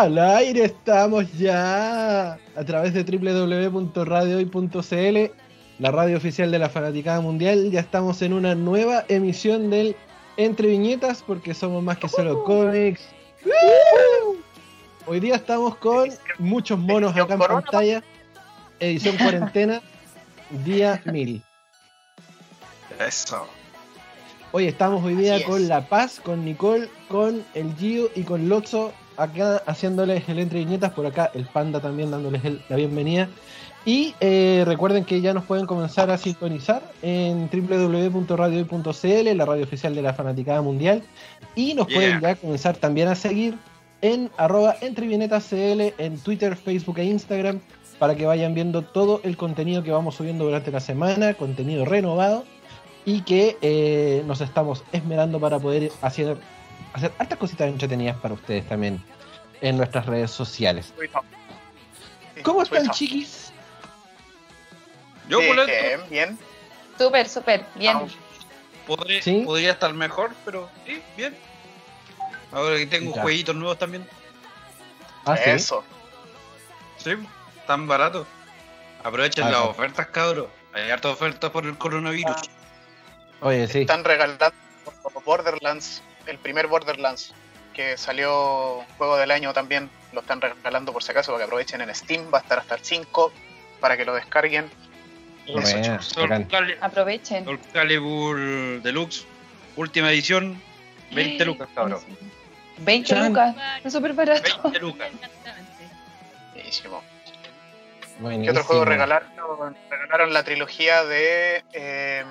Al aire estamos ya a través de www.radiohoy.cl, la radio oficial de la Fanaticada Mundial. Ya estamos en una nueva emisión del Entre Viñetas porque somos más que solo cómics. Hoy día estamos con muchos monos acá en pantalla. Edición cuarentena, día 1000. Eso. Hoy estamos hoy día es. con La Paz, con Nicole, con el Gio y con Lotso, acá haciéndoles el entre viñetas, por acá el Panda también dándoles el- la bienvenida. Y eh, recuerden que ya nos pueden comenzar a sintonizar en www.radiohoy.cl, la radio oficial de la Fanaticada Mundial. Y nos Yeah. pueden ya comenzar también a seguir en arroba entreviñetascl en Twitter, Facebook e Instagram para que vayan viendo todo el contenido que vamos subiendo durante la semana, contenido renovado y que eh, nos estamos esmerando para poder hacer, hacer hartas cositas entretenidas para ustedes también en nuestras redes sociales. ¿Cómo están, Pues, chiquis? Yo Bien, bien. Súper, súper, bien. Ah, Podré- ¿Sí? Podría estar mejor, pero sí, bien. Ahora que tengo Ya. jueguitos nuevos también. Ah, sí. Eso. Sí, tan barato. Aprovechen Ah, las sí. ofertas, cabros. Hay hartas ofertas por el coronavirus. Oye, sí. Están regalando Borderlands, el primer Borderlands, que salió juego del año también. Lo están regalando por si acaso para que aprovechen en Steam. Va a estar hasta el 5 para que lo descarguen. Aprovechen. Soul Calibur Deluxe, última edición, 20 lucas, cabrón. 20 Chan. lucas. Es súper barato. 20 lucas. Buenísimo. ¿Qué otro juego regalaron? Regalaron la trilogía de eh,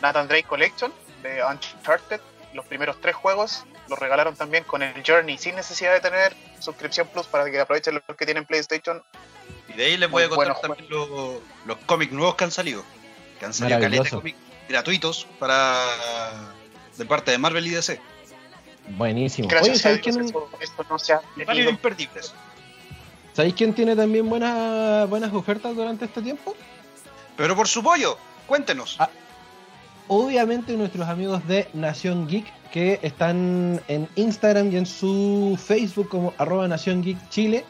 Nathan Drake Collection de Uncharted. Los primeros tres juegos los regalaron también con el Journey sin necesidad de tener suscripción plus para que aprovechen los que tienen PlayStation. Y de ahí les voy a contar bueno, también los, los cómics nuevos que han salido. Que han salido caleta de cómics gratuitos para de parte de Marvel y DC. Buenísimo. Oye, Gracias a ¿sabéis Dios quién, eso- esto no se ha Varios tenido. imperdibles. ¿sabéis quién tiene también buenas, buenas ofertas durante este tiempo? Pero por su pollo, cuéntenos. Ah. Obviamente nuestros amigos de Nación Geek que están en Instagram y en su Facebook como arroba Nación Geek Chile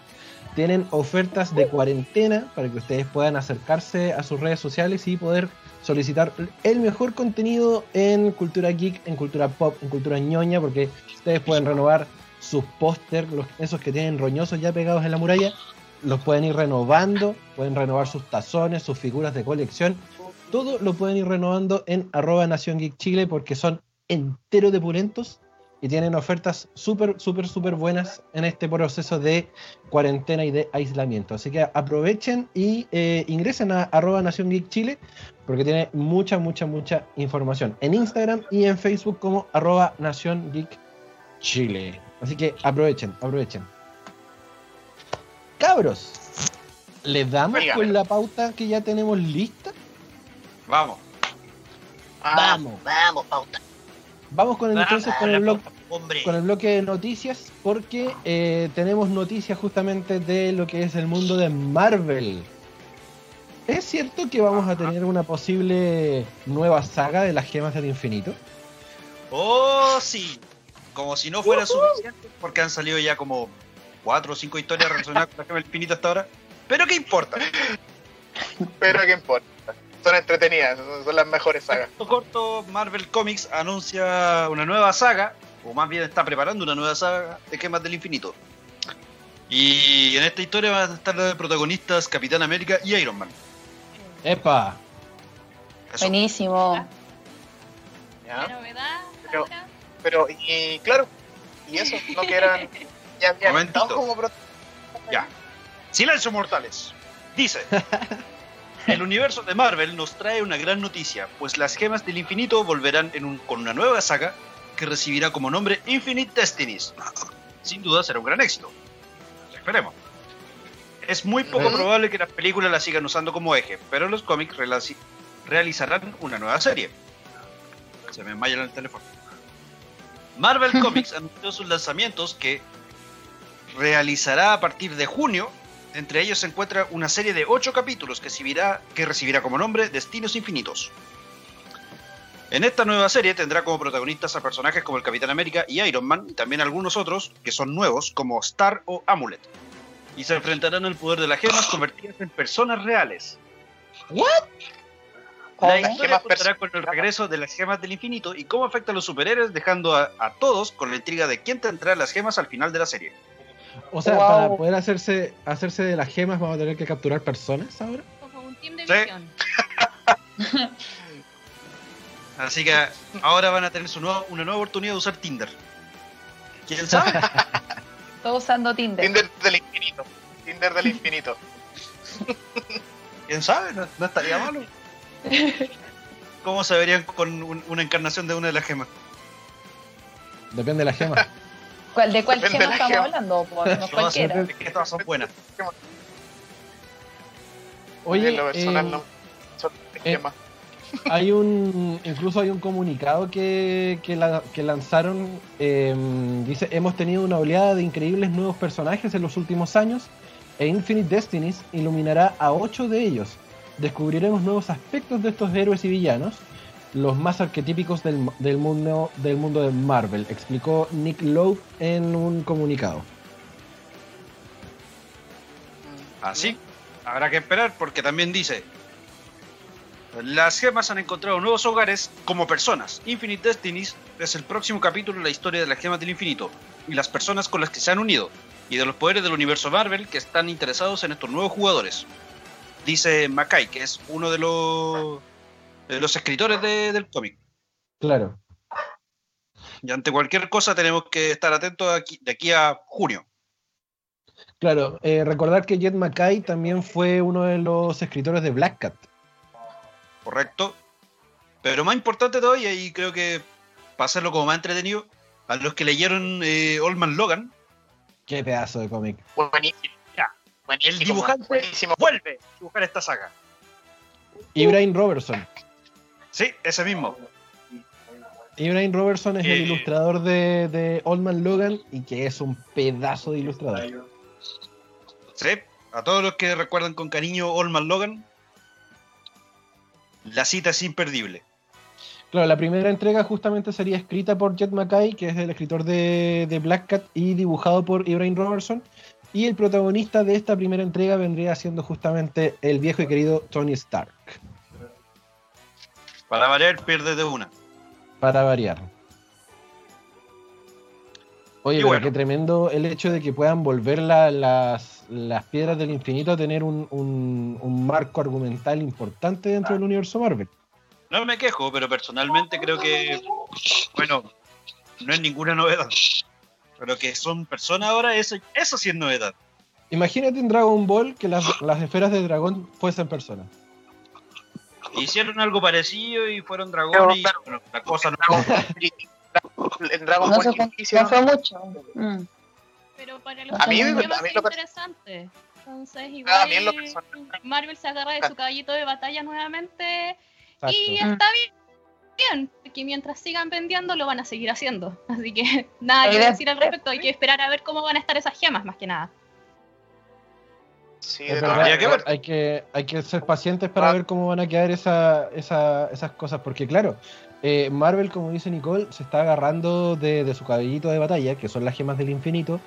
tienen ofertas de cuarentena para que ustedes puedan acercarse a sus redes sociales y poder solicitar el mejor contenido en cultura geek, en cultura pop, en cultura ñoña, porque ustedes pueden renovar sus póster, esos que tienen roñosos ya pegados en la muralla, los pueden ir renovando, pueden renovar sus tazones, sus figuras de colección, todo lo pueden ir renovando en arroba Nación Geek Chile porque son entero de pulentos y tienen ofertas súper, súper, súper buenas en este proceso de cuarentena y de aislamiento. Así que aprovechen y eh, ingresen a arroba Nación Geek Chile porque tiene mucha, mucha, mucha información en Instagram y en Facebook como arroba Nación Geek Chile. Así que aprovechen, aprovechen. Cabros, ¿les damos con la pauta que ya tenemos lista? Vamos. Ah, Vamos. vamos, pauta. Vamos con el, entonces con el, bloque, Hombre. con el bloque de noticias porque eh, tenemos noticias justamente de lo que es el mundo de Marvel. ¿Es cierto que vamos a tener una posible nueva saga de las gemas del infinito? Oh, sí. Como si no fuera suficiente, porque han salido ya como cuatro o cinco historias relacionadas con la gema del infinito hasta ahora. Pero ¿qué importa? Pero qué importa. Son entretenidas, son- las mejores sagas. Corto, corto, Marvel Comics anuncia una nueva saga, o más bien está preparando una nueva saga de Gemas del Infinito. Y en esta historia van a estar los protagonistas Capitán América y Iron Man. ¡Epa! Eso. Buenísimo. ¿ya? ¿Qué novedad? Pero-? Pero, y claro, y eso, no que eran. Ya como pro- Ya. Silencio, mortales. Dice. El universo de Marvel nos trae una gran noticia, pues las gemas del infinito volverán en un- con una nueva saga que recibirá como nombre Infinite Destinies. Sin duda será un gran éxito. Esperemos. Es muy poco probable que las películas la sigan usando como eje, pero los cómics realizarán una nueva serie. Se me enmaya el teléfono. Marvel Comics anunció sus lanzamientos que realizará a partir de junio. Entre ellos se encuentra una serie de 8 capítulos que recibirá, que recibirá como nombre Destinos Infinitos. En esta nueva serie tendrá como protagonistas a personajes como el Capitán América y Iron Man, y también algunos otros que son nuevos, como Star o Amulet. Y se enfrentarán al poder de las gemas convertidas en personas reales. ¿Cómo? La historia contará con el regreso de las gemas del infinito y cómo afecta a los superhéroes, dejando a, a todos con la intriga de quién tendrá las gemas al final de la serie. O sea, Wow. para poder hacerse, hacerse de las gemas vamos a tener que capturar personas ahora. Como un team de Sí. visión. Así que ahora van a tener su nueva- una nueva oportunidad de usar Tinder. ¿Quién sabe? Todo usando Tinder. Tinder del infinito. Tinder del infinito. ¿Quién sabe? No, no estaría malo. ¿Cómo se verían con un- una encarnación de una de las gemas? Depende de la gema. ¿Cuál, ¿De cuál gema de estamos gema. hablando? No cualquiera. es que todas son buenas. Oye, en lo personal eh, no. Son eh, hay un incluso hay un comunicado que, que, la- que lanzaron eh, dice hemos tenido una oleada de increíbles nuevos personajes en los últimos años e Infinite Destinies iluminará a ocho de ellos descubriremos nuevos aspectos de estos héroes y villanos los más arquetípicos del, del mundo del mundo de Marvel explicó Nick Lowe en un comunicado Así, habrá que esperar porque también dice, las gemas han encontrado nuevos hogares como personas. Infinite Destinies es el próximo capítulo de la historia de las gemas del infinito y las personas con las que se han unido y de los poderes del universo Marvel que están interesados en estos nuevos jugadores. Dice Mackay, que es uno de los, los escritores de- del cómic. claro Y ante cualquier cosa tenemos que estar atentos aquí- de aquí a junio. claro eh, recordar que Jet Mackay también fue uno de los escritores de Black Cat correcto. Pero más importante todavía, y creo que para hacerlo como más entretenido, a los que leyeron eh, Old Man Logan, qué pedazo de cómic Buenísimo. Ya. Buenísimo. el dibujante Buenísimo. vuelve a dibujar esta saga. Ibrahim Robertson Sí, ese mismo. Ibrahim Robertson es el Eh. ilustrador de, de Old Man Logan y que es un pedazo de ilustrador. Sí, a todos los que recuerdan con cariño Old Man Logan, la cita es imperdible. Claro, la primera entrega justamente sería escrita por Jet Mackay, que es el escritor de, de Black Cat, y dibujado por Ibrahim Robertson. Y el protagonista de esta primera entrega vendría siendo justamente el viejo y querido Tony Stark, Para variar, pierde de una. para variar. Oye, Y pero bueno. qué tremendo el hecho de que puedan volver la- las, las piedras del infinito a tener un, un- un marco argumental importante dentro del universo Marvel. No me quejo, pero personalmente creo que, bueno, no es ninguna novedad. Pero que son personas ahora, eso, eso sí es novedad. Imagínate en Dragon Ball que las, las esferas de dragón fuesen personas. Hicieron algo parecido y fueron dragones y bueno, la cosa no En Dragon No, Ball se fue, hicieron- no fue mucho. Mm. Pero para los A mí- gemas a mí es lo per- interesante. Entonces, a igual en Marvel se agarra de su caballito de batalla nuevamente y Exacto. está bien. Bien, porque mientras sigan vendiendo lo van a seguir haciendo. Así que nada que decir al respecto. Hay que esperar a ver cómo van a estar esas gemas, más que nada. Sí, Es de verdad, todas Habría que maneras. ver. hay que hay que ser pacientes para Ah. ver cómo van a quedar esa, esa- esas cosas, porque claro, eh, Marvel, como dice Nicole, se está agarrando de, de su cabellito de batalla, que son las gemas del infinito,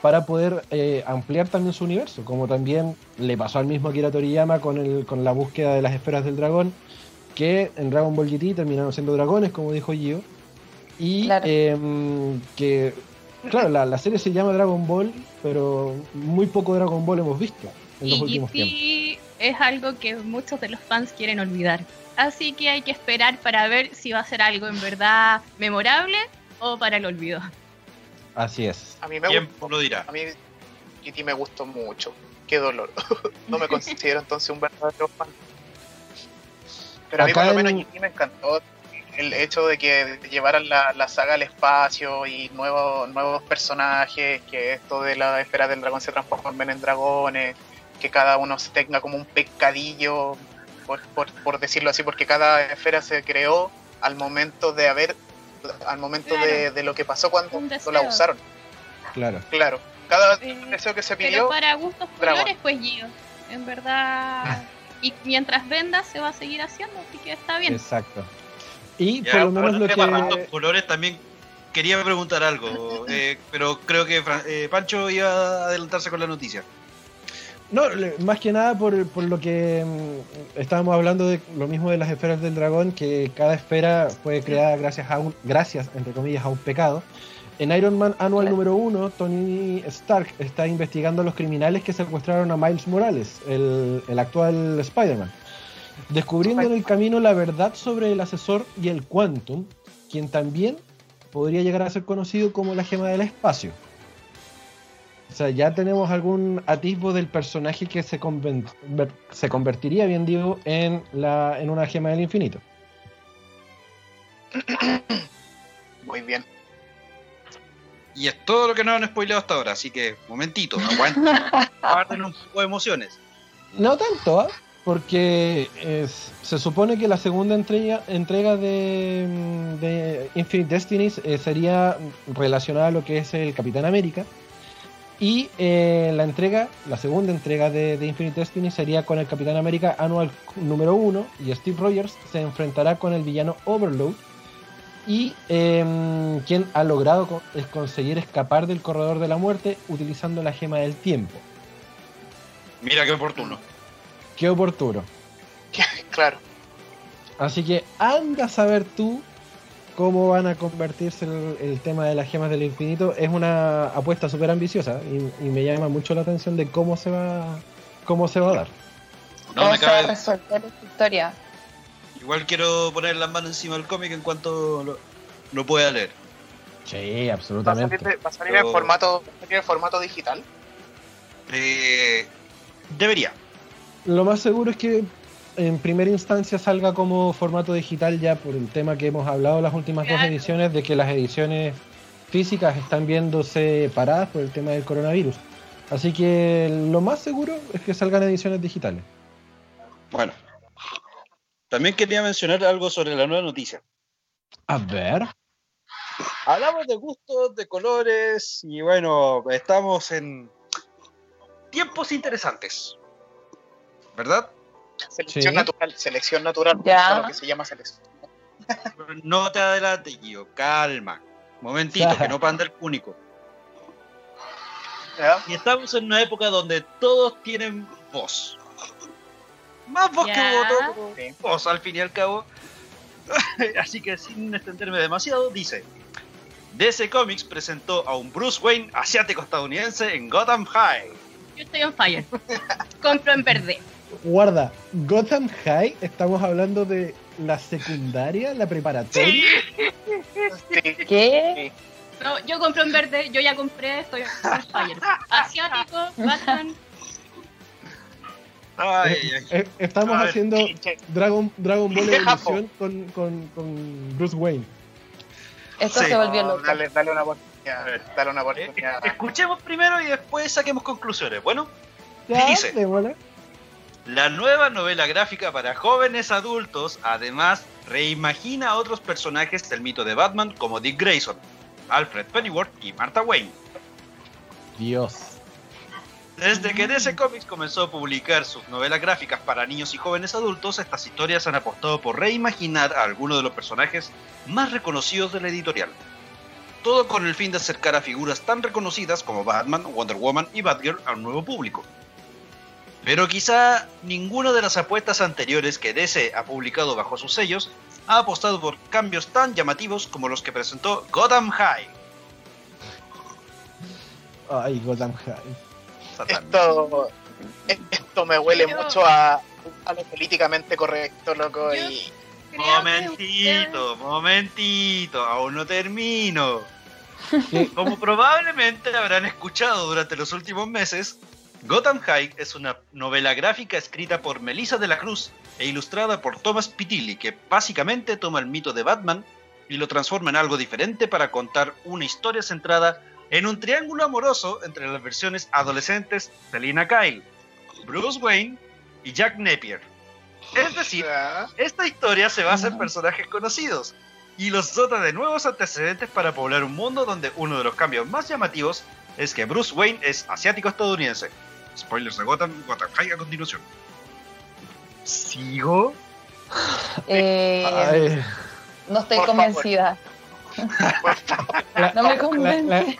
para poder eh, ampliar también su universo, como también le pasó al mismo Akira Toriyama con, el, con la búsqueda de las esferas del dragón, que en Dragon Ball GT terminaron siendo dragones, como dijo Gio, y Claro. em, que, claro, la, la serie se llama Dragon Ball, pero muy poco Dragon Ball hemos visto en los Y últimos tiempos. GT es algo que muchos de los fans quieren olvidar. Así que hay que esperar para ver si va a ser algo en verdad memorable o para el olvido. Así es. A mí me gustó. lo dirá. A mí Kitty me gustó mucho. Qué dolor. no me considero entonces un verdadero fan. Pero a mí Acá por lo menos en- Kitty me encantó el hecho de que llevaran la, la saga al espacio y nuevos nuevos personajes, que esto de la esfera del dragón se transformen en dragones, que cada uno se tenga como un pecadillo, por, por, por decirlo así, porque cada esfera se creó al momento de haber, al momento de, Claro. de lo que pasó cuando, cuando la usaron. Claro. Claro, cada Eh, deseo que se Pero pidió, para gustos dragón. colores, pues Gio. En verdad. Y mientras venda se va a seguir haciendo, así que está bien. Exacto. Y Ya, por lo menos hablando lo que... colores también quería preguntar algo, eh, pero creo que eh, Pancho iba a adelantarse con la noticia. No, más que nada por, por lo que mm, estábamos hablando de lo mismo de las esferas del dragón, que cada esfera fue creada gracias a un, gracias, entre comillas, a un pecado. En Iron Man Anual Claro. número 1, Tony Stark está investigando a los criminales que secuestraron a Miles Morales, el, el actual Spider-Man. Descubriendo en el camino la verdad sobre el asesor y el Quantum, quien también podría llegar a ser conocido como la gema del espacio. O sea, ya tenemos algún atisbo del personaje que se, conven- se convertiría, bien digo, en, la, en una gema del infinito. Muy bien. Y es todo lo que nos han spoileado hasta ahora, así que, momentito, aguanten, guarden un poco de emociones. No tanto, ¿ah? Porque se supone que la segunda entrega, entrega de, mm, Infinite Destinies eh, sería relacionada a lo que es el Capitán América. Y eh, la entrega, la segunda entrega de, Infinite Destiny sería con el Capitán América Anual número 1 y Steve Rogers se enfrentará con el villano Overload y em, quien ha logrado conseguir escapar del corredor de la muerte utilizando la gema del tiempo. Mira qué oportuno. Qué oportuno. Claro. Así que anda a saber tú cómo van a convertirse el, el tema de las gemas del infinito. Es una apuesta súper ambiciosa y, y me llama mucho la atención de cómo se va cómo se va a dar. No ¿Cómo me se va a cabe. resolver esta historia? Igual quiero poner las manos encima del cómic en cuanto lo, lo pueda leer. Sí, Va a salir, absolutamente. de- va a salir Pero- en formato, en formato digital. Eh, debería. Lo más seguro es que en primera instancia salga como formato digital ya por el tema que hemos hablado las últimas dos ediciones de que las ediciones físicas están viéndose paradas por el tema del coronavirus. Así que lo más seguro es que salgan ediciones digitales. Bueno. También quería mencionar algo sobre la nueva noticia. A ver. Hablamos de gustos, de colores y bueno, estamos en tiempos interesantes. ¿Verdad? Selección Sí. natural, selección natural, Ya. eso es lo que se llama selección. No te adelantes, Gio. Calma. Momentito, que no panda el único. ¿Ya? Y estamos en una época donde todos tienen voz. Más voz que voto, Sí. voz al fin y al cabo. Así que sin extenderme demasiado, dice: DC Comics presentó a un Bruce Wayne asiático estadounidense en Gotham High. Yo estoy on fire. Compro en verde. Guarda, Gotham High, estamos hablando de la secundaria, la preparatoria. Sí. ¿Qué? No, yo compro en verde, yo ya compré, estoy fire. Asiático, Batman. Ay, Eh, ay. eh, estamos ver, haciendo. Dragon, Dragon Ball. Evolución con, con, con Bruce Wayne. Esto Sí. se volvió loco. dale, dale una oportunidad. Dale una Eh, oportunidad. Escuchemos primero y después saquemos conclusiones. Bueno, Ya, Dice. démosle. La nueva novela gráfica para jóvenes adultos además reimagina a otros personajes del mito de Batman como Dick Grayson, Alfred Pennyworth y Martha Wayne. Dios. Desde que DC Comics comenzó a publicar sus novelas gráficas para niños y jóvenes adultos, estas historias han apostado por reimaginar a algunos de los personajes más reconocidos de la editorial. Todo con el fin de acercar a figuras tan reconocidas como Batman, Wonder Woman y Batgirl a un nuevo público. Pero quizá ninguna de las apuestas anteriores que DC ha publicado bajo sus sellos ha apostado por cambios tan llamativos como los que presentó Gotham High. Ay, Gotham High. Esto, esto me huele mucho a, a lo políticamente correcto, loco. Y Momentito, momentito, aún no termino. Como probablemente habrán escuchado durante los últimos meses, Gotham High es una novela gráfica escrita por Melissa de la Cruz e ilustrada por Thomas Pitilli, que básicamente toma el mito de Batman y lo transforma en algo diferente para contar una historia centrada en un triángulo amoroso entre las versiones adolescentes de Lina Kyle, Bruce Wayne y Jack Napier. Es decir, esta historia se basa en personajes conocidos y los dota de nuevos antecedentes para poblar un mundo donde uno de los cambios más llamativos es que Bruce Wayne es asiático estadounidense. Spoilers de Gotham, Gotham High a continuación. ¿Sigo? Eh, Ay, No estoy Por convencida. Por favor, La, No me convence.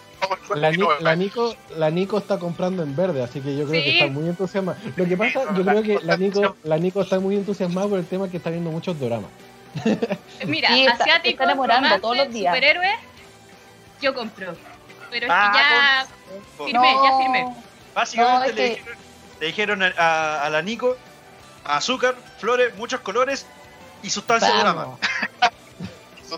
la- Nico, la Nico está comprando en verde, así que yo creo que está muy entusiasmada. Lo que pasa, yo creo que Nico la Nico, la Nico está muy entusiasmada por el tema que está viendo muchos dramas. Mira, Sí, está- asiático, está enamorando romance, todos los días. superhéroes, yo compro. Pero es Ah, que ya con- firmé, ya firmé. Básicamente No, le, que- dijeron, le dijeron a, a- a la Nico azúcar, flores, muchos colores y sustancia de drama. Vamos.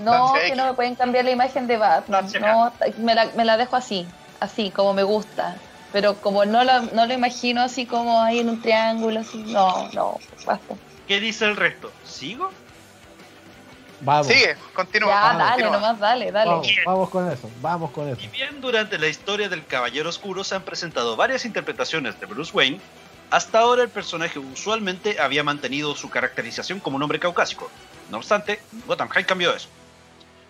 No, que no me pueden cambiar la imagen de Batman. No, me la, me la dejo así, así, como me gusta. Pero como no lo, no lo imagino así como ahí en un triángulo, así, no, no, basta. ¿Qué dice el resto? ¿Sigo? Vamos. Sigue, continúa. Ya, vamos, dale, continúa. nomás dale, dale. Vamos, vamos con eso, vamos con eso. Y bien, durante la historia del Caballero Oscuro se han presentado varias interpretaciones de Bruce Wayne. Hasta ahora el personaje usualmente había mantenido su caracterización como un hombre caucásico. No obstante, Gotham High cambió eso.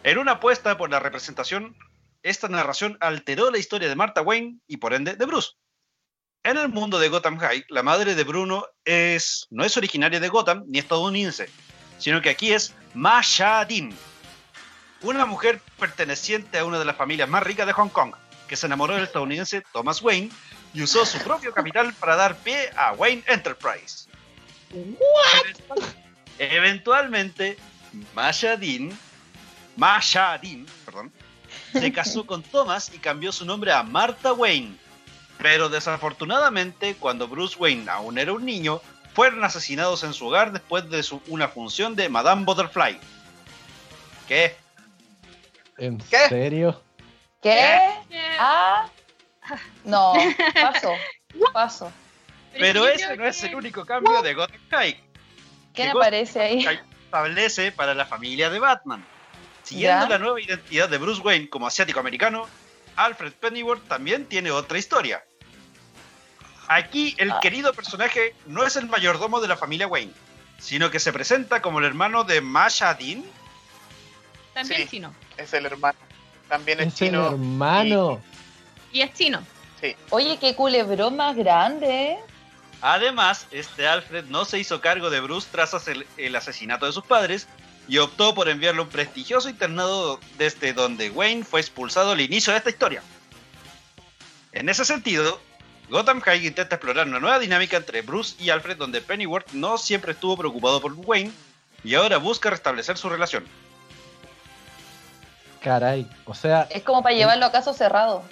En una apuesta por la representación, esta narración alteró la historia de Martha Wayne y por ende de Bruce. En el mundo de Gotham High, la madre de Bruno es, no es originaria de Gotham ni estadounidense, sino que aquí es Masha Dean, una mujer perteneciente a una de las familias más ricas de Hong Kong, que se enamoró del estadounidense Thomas Wayne y usó su propio capital para dar pie a Wayne Enterprise. Eventualmente, Masha Dean, Masha Dean, perdón, se casó con Thomas y cambió su nombre a Martha Wayne. Pero desafortunadamente, cuando Bruce Wayne aún era un niño, fueron asesinados en su hogar después de su- una función de Madame Butterfly. ¿Qué? ¿En ¿Qué? serio? ¿Qué? Ah, no, paso, paso. Pero ese no es el único cambio de Gotham High. ¿Quién aparece ahí? Establece para la familia de Batman. Siguiendo Ya. la nueva identidad de Bruce Wayne como asiático americano, Alfred Pennyworth también tiene otra historia. Aquí el Ah. querido personaje no es el mayordomo de la familia Wayne, sino que se presenta como el hermano de Masha Dean. También Sí. chino. Es el hermano. También es Es el chino. hermano. Y es chino. Oye, qué culebrón más grande, ¿eh? Además, este Alfred no se hizo cargo de Bruce tras el, el asesinato de sus padres y optó por enviarle a un prestigioso internado desde donde Wayne fue expulsado al inicio de esta historia. En ese sentido, Gotham High intenta explorar una nueva dinámica entre Bruce y Alfred donde Pennyworth no siempre estuvo preocupado por Wayne y ahora busca restablecer su relación. Caray. O sea, Es como para llevarlo a caso cerrado.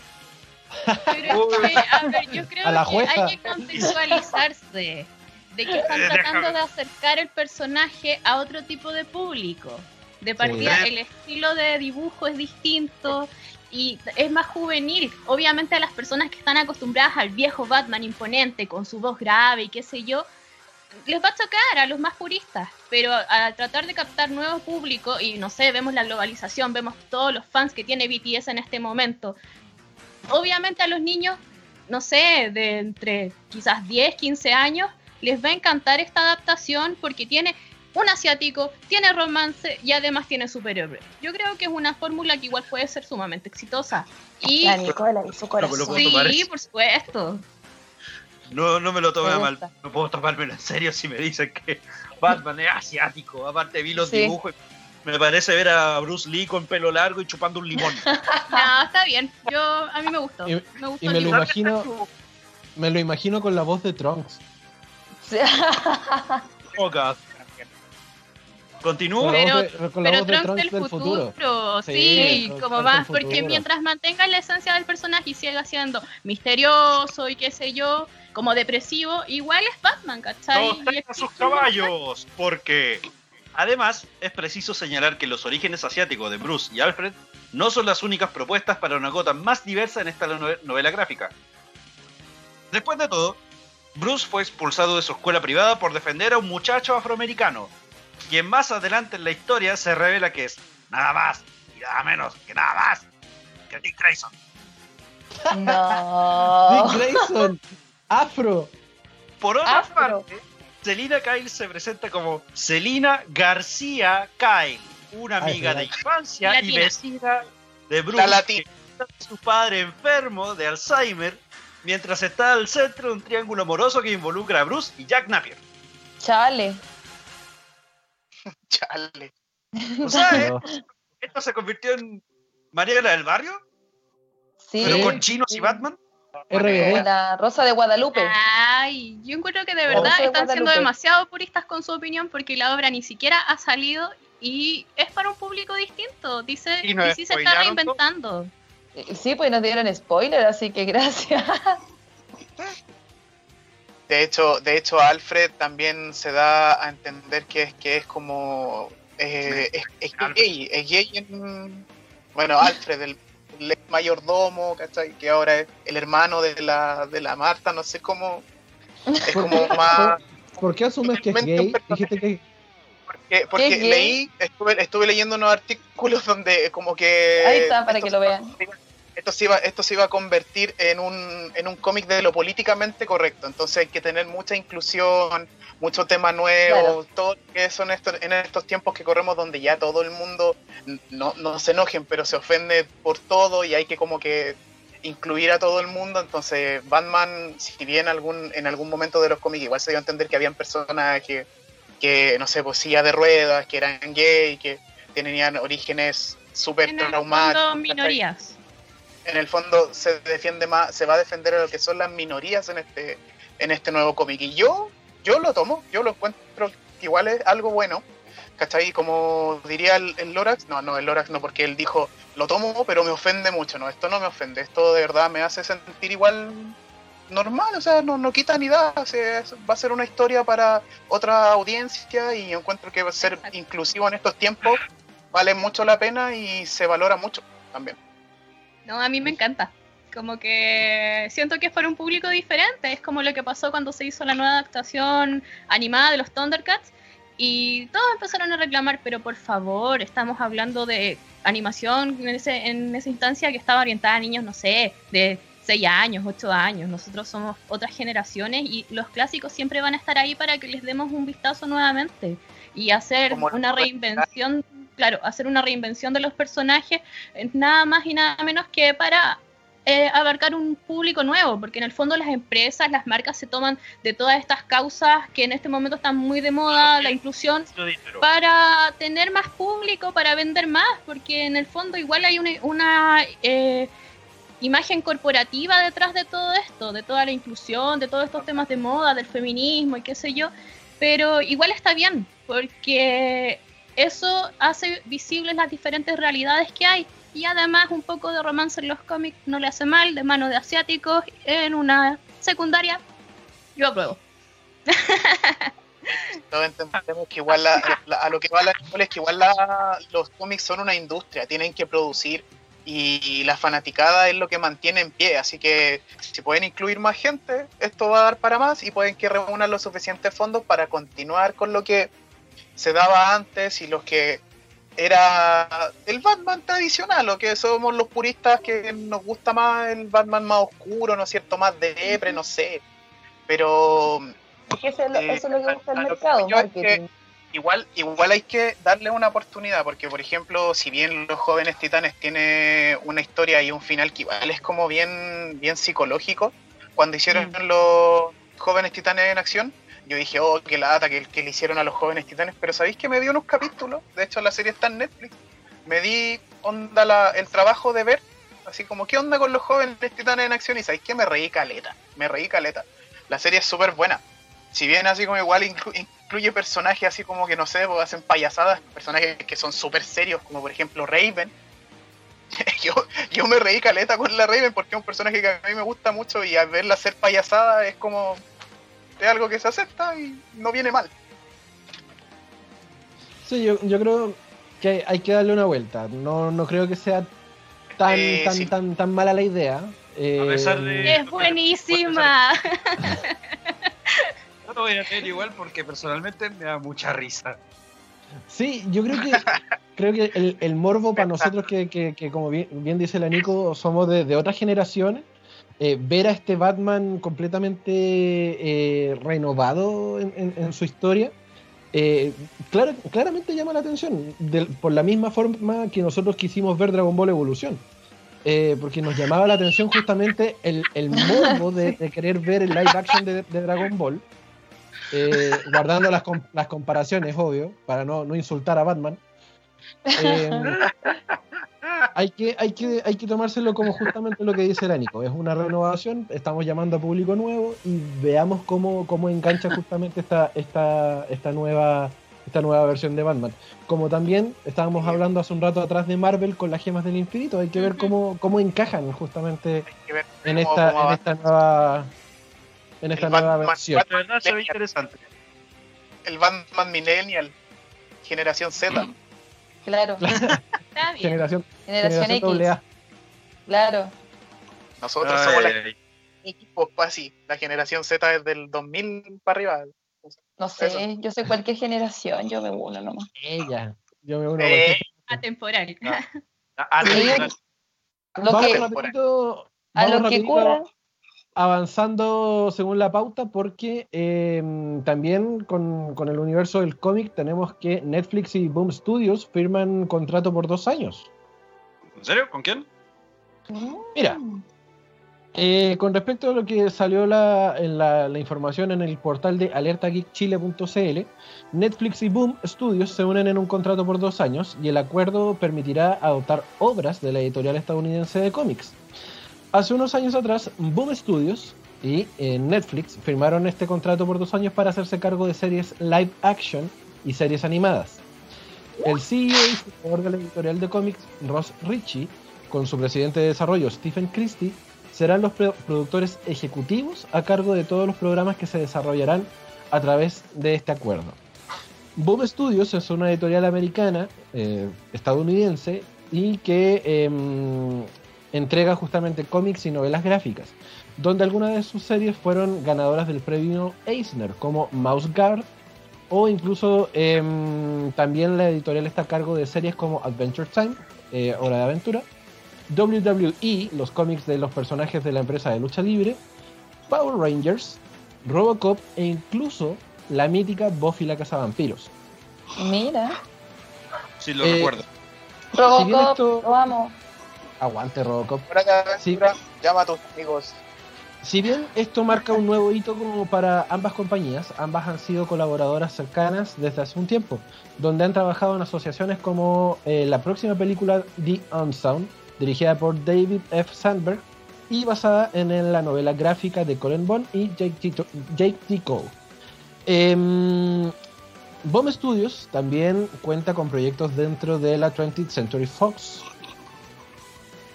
Pero es que, a ver, yo creo A que jueza. hay que contextualizarse de que están tratando de acercar el personaje a otro tipo de público. De partida, Sí. el estilo de dibujo es distinto y es más juvenil. Obviamente a las personas que están acostumbradas al viejo Batman imponente con su voz grave y qué sé yo, les va a chocar a los más puristas, pero al tratar de captar nuevo público y no sé, vemos la globalización, vemos todos los fans que tiene BTS en este momento, obviamente a los niños, no sé, de entre quizás 10, 15 años, les va a encantar esta adaptación porque tiene un asiático, tiene romance y además tiene superhéroe. Yo creo que es una fórmula que igual puede ser sumamente exitosa. Y La Nicola y su corazón. lo puedo tomar sí, por supuesto. No, no me lo Me a mal, no puedo tomármelo en serio si me dicen que Batman es asiático. Aparte vi los Sí. dibujos y me parece ver a Bruce Lee con pelo largo y chupando un limón. No, está bien. Yo a mí me gustó. Y- me gustó y el me lo dibujo. imagino, me lo imagino con la voz de Trunks. Oh, God. Continúo. Con la Pero- de, Pero Trunks del futuro, sí, como más, porque mientras mantenga la esencia del personaje y siga siendo misterioso y qué sé yo, como depresivo, igual es Batman, ¿cachai? Todos es- sus caballos, porque además es preciso señalar que los orígenes asiáticos de Bruce y Alfred no son las únicas propuestas para una Gotham más diversa en esta nove- novela gráfica. Después de todo, Bruce fue expulsado de su escuela privada por defender a un muchacho afroamericano, quien más adelante en la historia se revela que es nada más y nada menos que nada más que Dick Grayson. No. Dick Grayson, Afro. Por otra Afro. parte, Selina Kyle se presenta como Selina García Kyle, una amiga de infancia y vecina de Bruce, La que su padre enfermo de Alzheimer, mientras está al centro de un triángulo amoroso que involucra a Bruce y Jack Napier. Chale. Chale. O sea, Pero- esto se convirtió en Mariela del Barrio, Sí, pero Sí. con chinos y Batman. RBD. la Rosa de Guadalupe. Ay, yo encuentro que de verdad Rosa de están siendo demasiado puristas con su opinión porque la obra ni siquiera ha salido y es para un público distinto. Dice Y sí se está todo. reinventando. Eh, Sí, pues nos dieron spoiler, así que gracias. De hecho, de hecho Alfred también se da a entender que es que es como eh, es, es gay, es gay en bueno Alfred el, el ex mayordomo, ¿cachai? Que ahora es el hermano de la de la Marta, no sé cómo es como más ¿Por qué asumes que es gay? personaje. Dijiste que porque, porque leí estuve, estuve leyendo unos artículos donde como que Ahí está, para esto que lo vean. Esto se iba, esto se iba a convertir en un, en un cómic de lo políticamente correcto. Entonces hay que tener mucha inclusión, mucho tema nuevo, Claro. todo lo que son estos, en estos tiempos que corremos donde ya todo el mundo no, no se enojen, pero se ofende por todo y hay que como que incluir a todo el mundo. Entonces Batman, si bien algún, en algún momento de los cómics igual se dio a entender que habían personas que, que no sé, pues silla de ruedas, que eran gay, que tenían orígenes súper traumáticos. minorías. En el fondo se defiende más, se va a defender a lo que son las minorías en este, en este nuevo cómic. Y yo, yo lo tomo, yo lo encuentro igual es algo bueno. ¿Cachai? Como diría el, Lorax, no, no, el Lorax no, porque él dijo, lo tomo, pero me ofende mucho. No, esto no me ofende, esto de verdad me hace sentir igual normal, o sea, no, no quita ni da, va a ser una historia para otra audiencia y encuentro que va a ser inclusivo en estos tiempos, vale mucho la pena y se valora mucho también. No, a mí me encanta. Como que siento que es para un público diferente. Es como lo que pasó cuando se hizo la nueva adaptación animada de los Thundercats. Y todos empezaron a reclamar, pero por favor, estamos hablando de animación en, ese, en esa instancia que estaba orientada a niños, no sé, de 6 años, 8 años. Nosotros somos otras generaciones y los clásicos siempre van a estar ahí para que les demos un vistazo nuevamente y hacer Como una reinvención, claro, hacer una reinvención de los personajes, eh, nada más y nada menos que para eh, abarcar un público nuevo, porque en el fondo las empresas, las marcas se toman de todas estas causas que en este momento están muy de moda, la inclusión, para tener más público, para vender más, porque en el fondo igual hay una, una eh, imagen corporativa detrás de todo esto, de toda la inclusión, de todos estos temas de moda, del feminismo y qué sé yo, pero igual está bien, porque eso hace visibles las diferentes realidades que hay. Y además un poco de romance en los cómics no le hace mal, de mano de asiáticos en una secundaria, yo apruebo. Todos entendemos que igual la- la- a lo que va la es que igual la- los cómics son una industria, tienen que producir y la fanaticada es lo que mantiene en pie, así que si pueden incluir más gente, esto va a dar para más y pueden que reúnan los suficientes fondos para continuar con lo que se daba antes y los que era el Batman tradicional, lo que somos los puristas que nos gusta más el Batman más oscuro, ¿no es cierto? Más de depre, no sé. Pero eso Eh, eso es lo que busca el mercado, marketing. igual, igual hay que darle una oportunidad, porque por ejemplo, si bien los jóvenes titanes tiene una historia y un final que igual es como bien, bien psicológico, cuando hicieron los jóvenes titanes en acción, yo dije, oh, qué lata que, que le hicieron a los jóvenes titanes, pero ¿sabéis que me dio unos capítulos? De hecho, la serie está en Netflix. Me di onda la, el trabajo de ver, así como, ¿qué onda con los jóvenes titanes en acción? Y ¿sabéis que me reí caleta? Me reí caleta. La serie es súper buena. Si bien así como igual inclu- incluye personajes así como que no sé, pues hacen payasadas, personajes que son súper serios, como por ejemplo Raven. yo, yo me reí caleta con la Raven porque es un personaje que a mí me gusta mucho y al verla hacer payasada es como es algo que se acepta y no viene mal. Sí, yo, yo creo que hay que darle una vuelta. No, no creo que sea tan, Eh, tan, sí. tan, tan mala la idea. Eh, A pesar de- Es buenísima. No lo voy a ver igual porque personalmente me da mucha risa. Sí, yo creo que creo que el, el morbo para nosotros que, que- que, como bien, bien dice la Nico, somos de, de otras generaciones, eh, ver a este Batman completamente eh, renovado en, su historia, eh, claramente llama la atención, por la misma forma que nosotros quisimos ver Dragon Ball Evolución. Porque nos llamaba la atención justamente el, el morbo de, querer ver el live action de, Dragon Ball, guardando las, las comparaciones, obvio, para no insultar a Batman. Hay, que, hay, que, hay que tomárselo como justamente lo que dice el Nico. Es una renovación, estamos llamando a público nuevo y veamos cómo, cómo engancha justamente esta, esta, esta, nueva, esta nueva versión de Batman. Como también estábamos hablando hace un rato atrás de Marvel con las gemas del infinito, hay que ver cómo, cómo encajan justamente ver en esta, cómo en esta nueva, en esta El nueva Batman- versión. De verdad se ve interesante. el Batman Millennial, generación Z. Claro, Está bien. Generación, generación X. A. Claro. Nosotros Ay, somos la ay, equipo así. La generación Z es del 2000 para arriba. No sé, Eso. yo sé cualquier generación, yo me uno nomás. Ella. Yo me uno a Eh, Atemporal. Ah, ah, Sí. Lo Vamos que, rapidito, a lo que cura, avanzando según la pauta porque eh, también con, con el universo del cómic tenemos que Netflix y Boom Studios firman contrato por dos años. ¿En serio? ¿Con quién? Mira. Eh, con respecto a lo que salió la, en la, la información en el portal de alertageekchile.cl, Netflix y Boom Studios se unen en un contrato por dos años y el acuerdo permitirá adoptar obras de la editorial estadounidense de cómics. Hace unos años atrás, Boom Studios y eh, Netflix firmaron este contrato por dos años para hacerse cargo de series live action y series animadas. El CEO y fundador de la editorial de cómics, Ross Ritchie, con su presidente de desarrollo, Stephen Christie, serán los pro- productores ejecutivos a cargo de todos los programas que se desarrollarán a través de este acuerdo. Boom Studios es una editorial americana, eh, estadounidense, y que em, entrega justamente cómics y novelas gráficas, donde algunas de sus series fueron ganadoras del premio Eisner, como Mouse Guard, o incluso em, también la editorial está a cargo de series como Adventure Time, eh, Hora de Aventura, WWE, los cómics de los personajes de la empresa de lucha libre, Power Rangers, Robocop e incluso la mítica Buffy la Cazavampiros. Mira, Sí, lo Eh, recuerdo. Robocop, si bien esto- lo amo. Aguante Robocop. Sí. llama a tus amigos. Si bien esto marca un nuevo hito como para ambas compañías, ambas han sido colaboradoras cercanas desde hace un tiempo, donde han trabajado en asociaciones como eh, la próxima película The Unsound, dirigida por David F. Sandberg y basada en, la novela gráfica de Colin Bond y Jake T. Cole. Em, Bomb Studios también cuenta con proyectos dentro de la 20th Century Fox.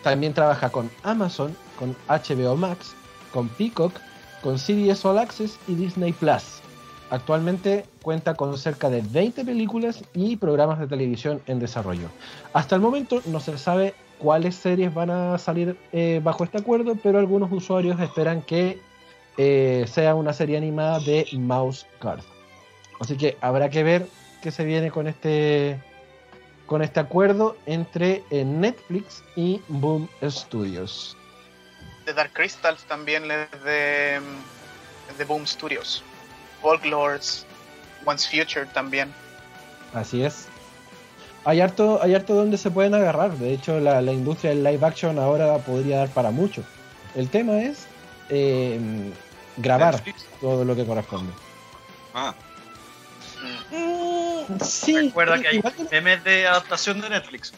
También trabaja con Amazon, con HBO Max, con Peacock, con CBS All Access y Disney Plus. Actualmente cuenta con cerca de 20 películas y programas de televisión en desarrollo. Hasta el momento no se sabe cuáles series van a salir eh, bajo este acuerdo, pero algunos usuarios esperan que eh, sea una serie animada de Mouse Guard. Así que habrá que ver qué se viene con este con este acuerdo entre eh, Netflix y Boom Studios. The Dark Crystals también es de, es de Boom Studios. Folklores, Once Future también. Así es. Hay harto, hay harto donde se pueden agarrar. De hecho, la, la industria del live action ahora podría dar para mucho. El tema es eh, grabar Netflix. todo lo que corresponde. Ah, Mm. Sí, recuerda que hay memes de adaptación de Netflix.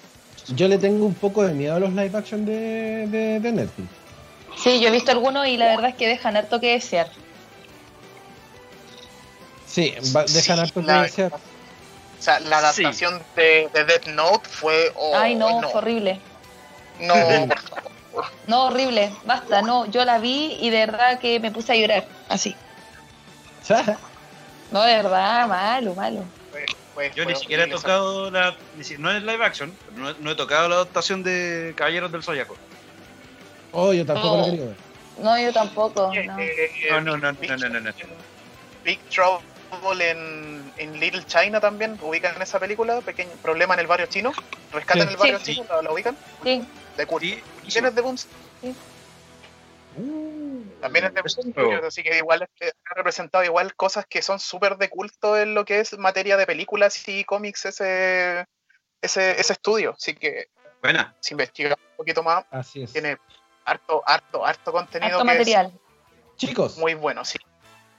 yo le tengo un poco de miedo a los live action de, de- de Netflix. Sí, yo he visto algunos y la verdad es que dejan harto que desear. Sí, va- dejan Sí, harto que la- desear. O sea, la Sí. adaptación de, de Death Note fue. oh, Ay, no, no, fue horrible. no. No, horrible. Basta, no. Yo la vi y de verdad que me puse a llorar. Así. No, de verdad, malo, malo. Fue- Yo ni siquiera he tocado la. No es live action, pero no, he- no he tocado la adaptación de Caballeros del Zodiaco. oh, yo tampoco lo No. quería ver. No, yo tampoco. Eh, no. eh, No, no, no, Big- no, no, no, no. Big Trouble en, en Little China también. ¿Ubican esa película? Pequeño problema en el barrio chino. ¿Rescatan Sí. el barrio Sí. chino? ¿La, la ubican? Sí, De culto. Sí, ¿Quién es de Boom Uh, También es de Eso es Boom nuevo. Studios, así que igual eh, ha representado igual cosas que son súper de culto en lo que es materia de películas y cómics ese, ese, ese estudio. Así que Buena. si investiga un poquito más, así es. tiene harto, harto, harto contenido harto que material. es Chicos, muy bueno, sí.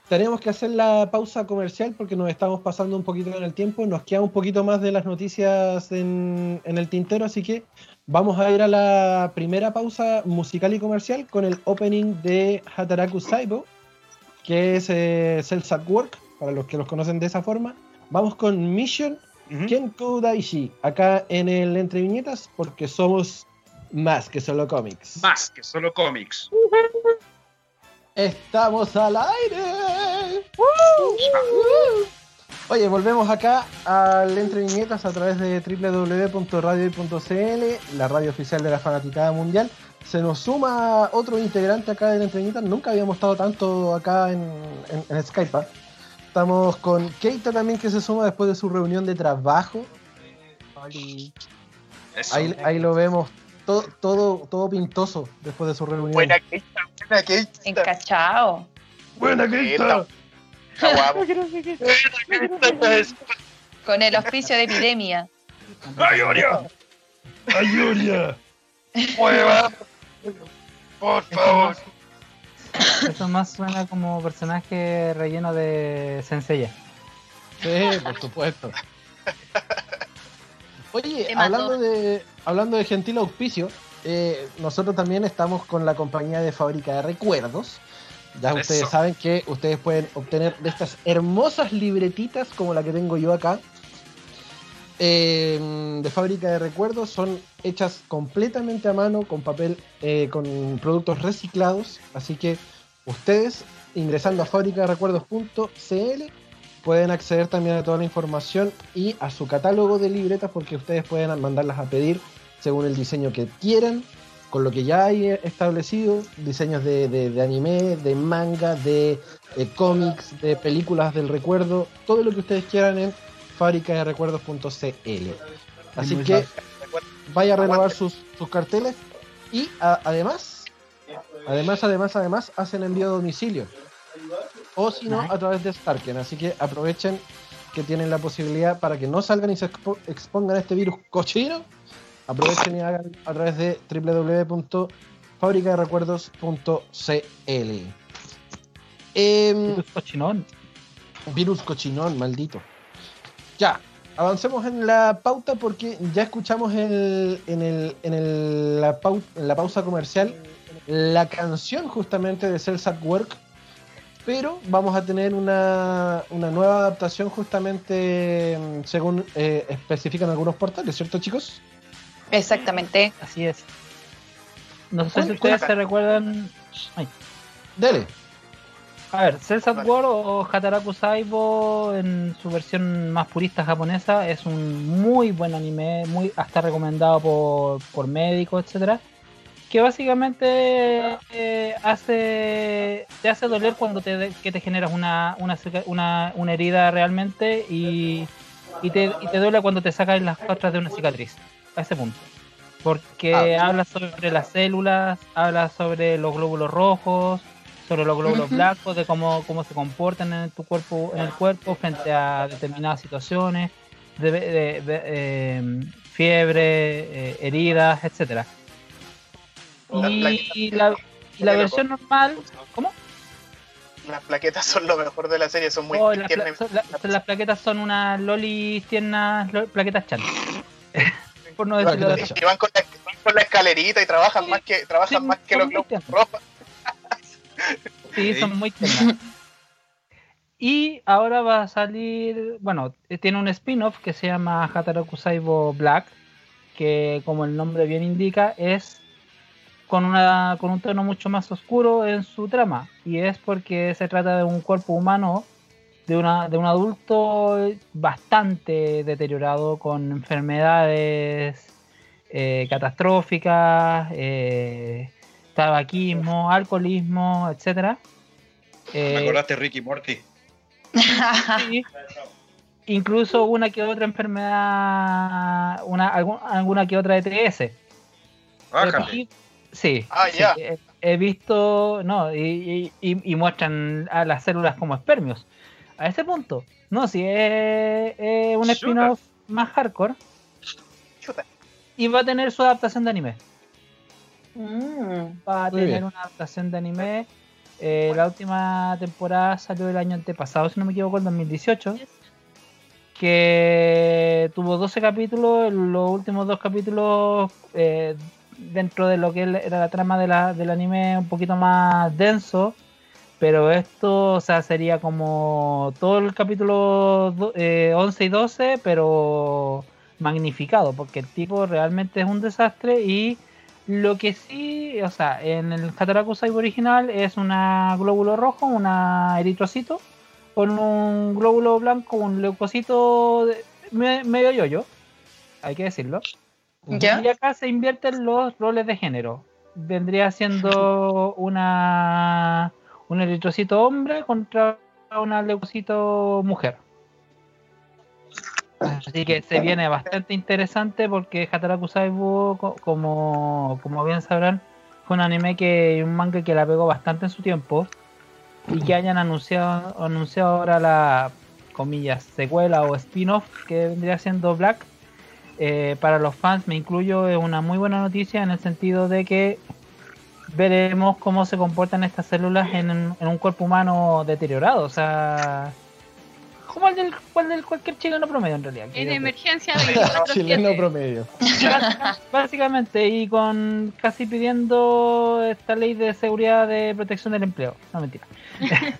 tenemos que hacer la pausa comercial porque nos estamos pasando un poquito en el tiempo. Nos queda un poquito más de las noticias en, en el tintero, así que vamos a ir a la primera pausa musical y comercial con el opening de Hataraku Saibo, que es eh, Cells at Work, para los que los conocen de esa forma. Vamos con Mission Ujú. Kenko Daishi, acá en el Entre Viñetas, porque somos más que solo cómics. Más que solo cómics. Estamos al aire. Oye, volvemos acá al Entre Viñetas a través de www.radio.cl, la radio oficial de la fanaticada mundial. Se nos suma otro integrante acá del Entre Viñetas. Nunca habíamos estado tanto acá en, en- en Skype. ¿ah? Estamos con Keita también que se suma después de su reunión de trabajo. Ahí, ahí lo vemos todo, todo, todo pintoso después de su reunión. Buena Keita, buena Keita. Encachado. Buena Keita. Con el auspicio de epidemia. ¡Ay, Oria! ¡Ayuria! ¡Mueva! Por favor. Eso más suena como personaje relleno de Senseiya. Sí, por supuesto. Oye, Te mató. hablando de, hablando de gentil auspicio, eh, nosotros también estamos con la compañía de fábrica de recuerdos. Ya Eso. ustedes saben que ustedes pueden obtener de estas hermosas libretitas como la que tengo yo acá. eh, de fábrica de recuerdos son hechas completamente a mano con papel eh, con productos reciclados así que ustedes ingresando a fábricaderecuerdos.cl pueden acceder también a toda la información y a su catálogo de libretas porque ustedes pueden mandarlas a pedir según el diseño que quieran, con lo que ya hay establecido, diseños de, de- de anime, de manga, de, cómics, de películas del recuerdo, todo lo que ustedes quieran en fábricaderecuerdos.cl. Así muy que fácil. vaya a renovar sus, sus carteles y a- además, además, además, además, hacen envío a domicilio. O si no, a través de Starken. Así que aprovechen que tienen la posibilidad para que no salgan y se expo- expongan a este virus cochino. Aprovechen y hagan a través de www.fabricaderecuerdos.cl. Em, Virus cochinón. Virus cochinón, maldito. Ya, avancemos en la pauta porque ya escuchamos el- en, el, en, el- la, pau- en la pausa comercial la canción justamente de Cells at Work, pero vamos a tener una, una nueva adaptación justamente mm, según eh, especifican algunos portales, ¿cierto chicos? Exactamente. Así es. No sé ¿Cuál- si ustedes se recuerdan. Ay. Dele. A ver, Cells at Vale. War o Hataraku Saibo en su versión más purista japonesa es un muy buen anime, muy hasta recomendado por, por médicos, etcétera, que básicamente eh, hace te hace doler cuando te de- que te generas una, una, una, una herida realmente y, y, te, y te duele cuando te sacas las costras de una cicatriz, a ese punto. Porque Ah. habla sobre las células, habla sobre los glóbulos rojos, sobre los glóbulos blancos, de cómo, cómo se comportan en tu cuerpo, en el cuerpo frente a determinadas situaciones, de, de- de, eh, fiebre, eh, heridas, etcétera. Y la, y la versión normal, ¿cómo? Las plaquetas son lo mejor de la serie, son muy Oh, las, pla- la- plaquetas son unas lolis tiernas, lo- plaquetas chan. Por no decirlo de Plaquetas otra Y van con la, van con la escalerita y trabajan Sí. más que trabajan Sí, más que los globos rojos. Sí, son muy. Y ahora va a salir, bueno, tiene un spin-off que se llama Hataraku Saibo Black, que como el nombre bien indica, es con, una, con un tono mucho más oscuro en su trama. Y es porque se trata de un cuerpo humano, de, una, de un adulto bastante deteriorado, con enfermedades eh, catastróficas, eh, tabaquismo, alcoholismo, etcétera. Me Eh, acordaste Ricky Morty. Sí. Incluso una que otra enfermedad, una, algún- alguna que otra ETS. Bájale. Sí, Ah, sí, ya. he, he visto, no, y, y- y- y muestran a las células como espermios. A ese punto, no, si es, es un spin-off más hardcore Chuta. y va a tener su adaptación de anime. Mm. Va a tener bien. una adaptación de anime. Eh, la última temporada salió el año antepasado, si no me equivoco, el 2018. Que tuvo 12 capítulos. Los últimos dos capítulos, eh, dentro de lo que era la trama de la, del anime, un poquito más denso. Pero esto, o sea, sería como todo el capítulo eh, 11 y 12, pero magnificado, porque el tipo realmente es un desastre y lo que sí, o sea, en el Hataraku Saibo original es una glóbulo rojo, una eritrocito, con un glóbulo blanco, un leucocito de- me- medio yoyo, hay que decirlo. ¿Ya? Y acá se invierten los roles de género. Vendría siendo una un eritrocito hombre contra una leucocito mujer. Así que se viene bastante interesante porque Hataraku Saibo, co- como, como bien sabrán, fue un anime que un manga que la pegó bastante en su tiempo y que hayan anunciado, anunciado ahora la comillas secuela o spin-off que vendría siendo Black eh, para los fans, me incluyo, es una muy buena noticia en el sentido de que veremos cómo se comportan estas células en, en un cuerpo humano deteriorado. O sea, como el del, cual del cualquier chileno promedio en realidad. En emergencia Chileno 24-7. promedio. Básica- Básicamente, y con casi pidiendo esta ley de seguridad de protección del empleo. No mentira.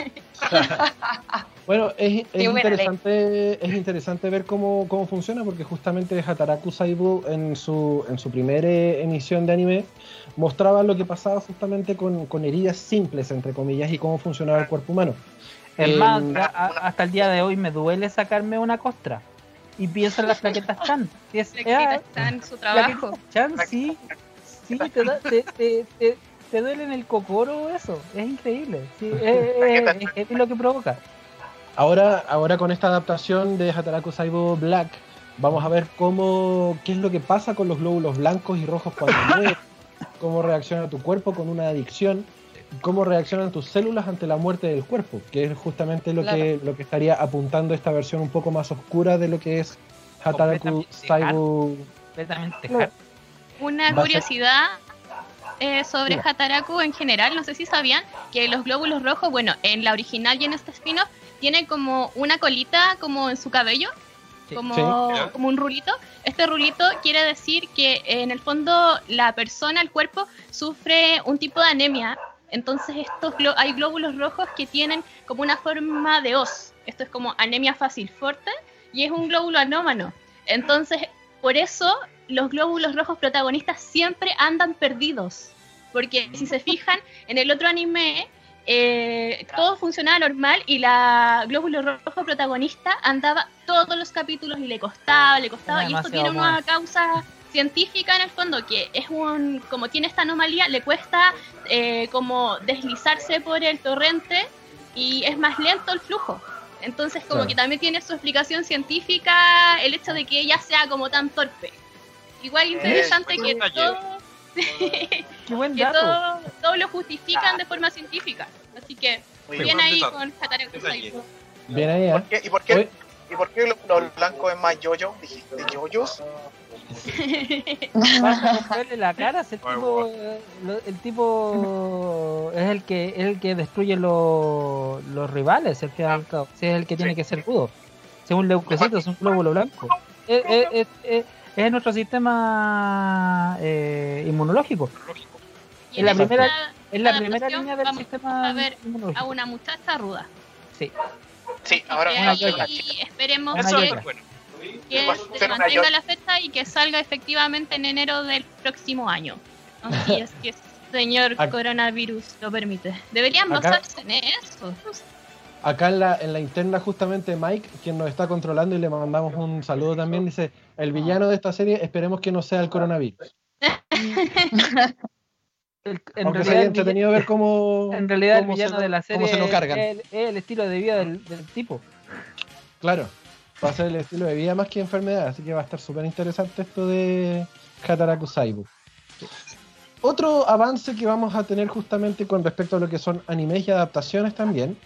Bueno, es, interesante, es interesante ver cómo, cómo funciona, porque justamente Hataraku Saibu en su, en su primera emisión de anime mostraba lo que pasaba justamente con, con heridas simples, entre comillas, y cómo funcionaba el cuerpo humano. Es Eh, más, hasta el día de hoy me duele sacarme una costra. Y pienso en las plaquetas Chan. Es- ah, en su trabajo. Chan, sí. Sí, te, da- te, te, te, te duele en el cocoro eso. Es increíble. Sí, es, es- es- es lo que provoca. Ahora, ahora con esta adaptación de Hataraku Saibo Black, vamos a ver cómo, qué es lo que pasa con los glóbulos blancos y rojos cuando mueren, cómo reacciona tu cuerpo con una adicción, cómo reaccionan tus células ante la muerte del cuerpo, que es justamente lo, que, lo que estaría apuntando esta versión un poco más oscura de lo que es Hataraku Saibo. Completamente No. Una curiosidad eh, sobre Mira. Hataraku en general, no sé si sabían que los glóbulos rojos, bueno, en la original y en este spin-off, tiene como una colita como en su cabello, Sí. como, Sí. Como un rulito. Este rulito quiere decir que eh, en el fondo la persona, el cuerpo, sufre un tipo de anemia. Entonces estos glo- hay glóbulos rojos que tienen como una forma de hoz. Esto es como anemia fácil fuerte y es un glóbulo anómano. Entonces, por eso los glóbulos rojos protagonistas siempre andan perdidos. Porque si se fijan, en el otro anime eh, todo funcionaba normal y la glóbulo rojo protagonista andaba todos los capítulos y le costaba, le costaba. Y esto tiene una mal. causa científica en el fondo, que es un, como tiene esta anomalía, le cuesta eh, como deslizarse por el torrente y es más lento el flujo. Entonces como Claro. que también tiene su explicación científica el hecho de que ella sea como tan torpe. Igual interesante que todo, Qué buen que dato. todo, todo lo justifican de forma científica. Así que Muy bien ahí con. Saibo. Bien ahí, ¿eh? ¿Por qué- ¿Y por qué, Oye. ¿y por qué los, blancos es más yoyo? ¿Dijiste yoyos? Vas a la cara el tipo, eh, el tipo es el que es el que destruye lo- los rivales, el que. Sí, es el que tiene que ser rudo. Según leucocito es un glóbulo blanco. Es, es- es- es- es nuestro sistema eh, inmunológico. Y En la primera- Es la primera línea del vamos sistema a ver inmunológico. a una muchacha ruda. Sí. Sí, ahora una yoya. ahí esperemos Eso que, bueno. que se mantenga la fecha y que salga efectivamente en enero del próximo año. Así es que señor Ac- coronavirus lo permite. Deberían Acá- basarse en eso. Acá en la, en la interna justamente Mike, quien nos está controlando y le mandamos un saludo también, dice, el villano de esta serie esperemos que no sea el coronavirus. El- en, Aunque realidad, entretenido ver cómo, en realidad el villano se, de la serie cómo se lo cargan. es, es el estilo de vida del, del tipo. Claro, va a ser el estilo de vida más que enfermedad, así que va a estar súper interesante esto de Hataraku Saibu. Otro avance que vamos a tener justamente con respecto a lo que son animes y adaptaciones también.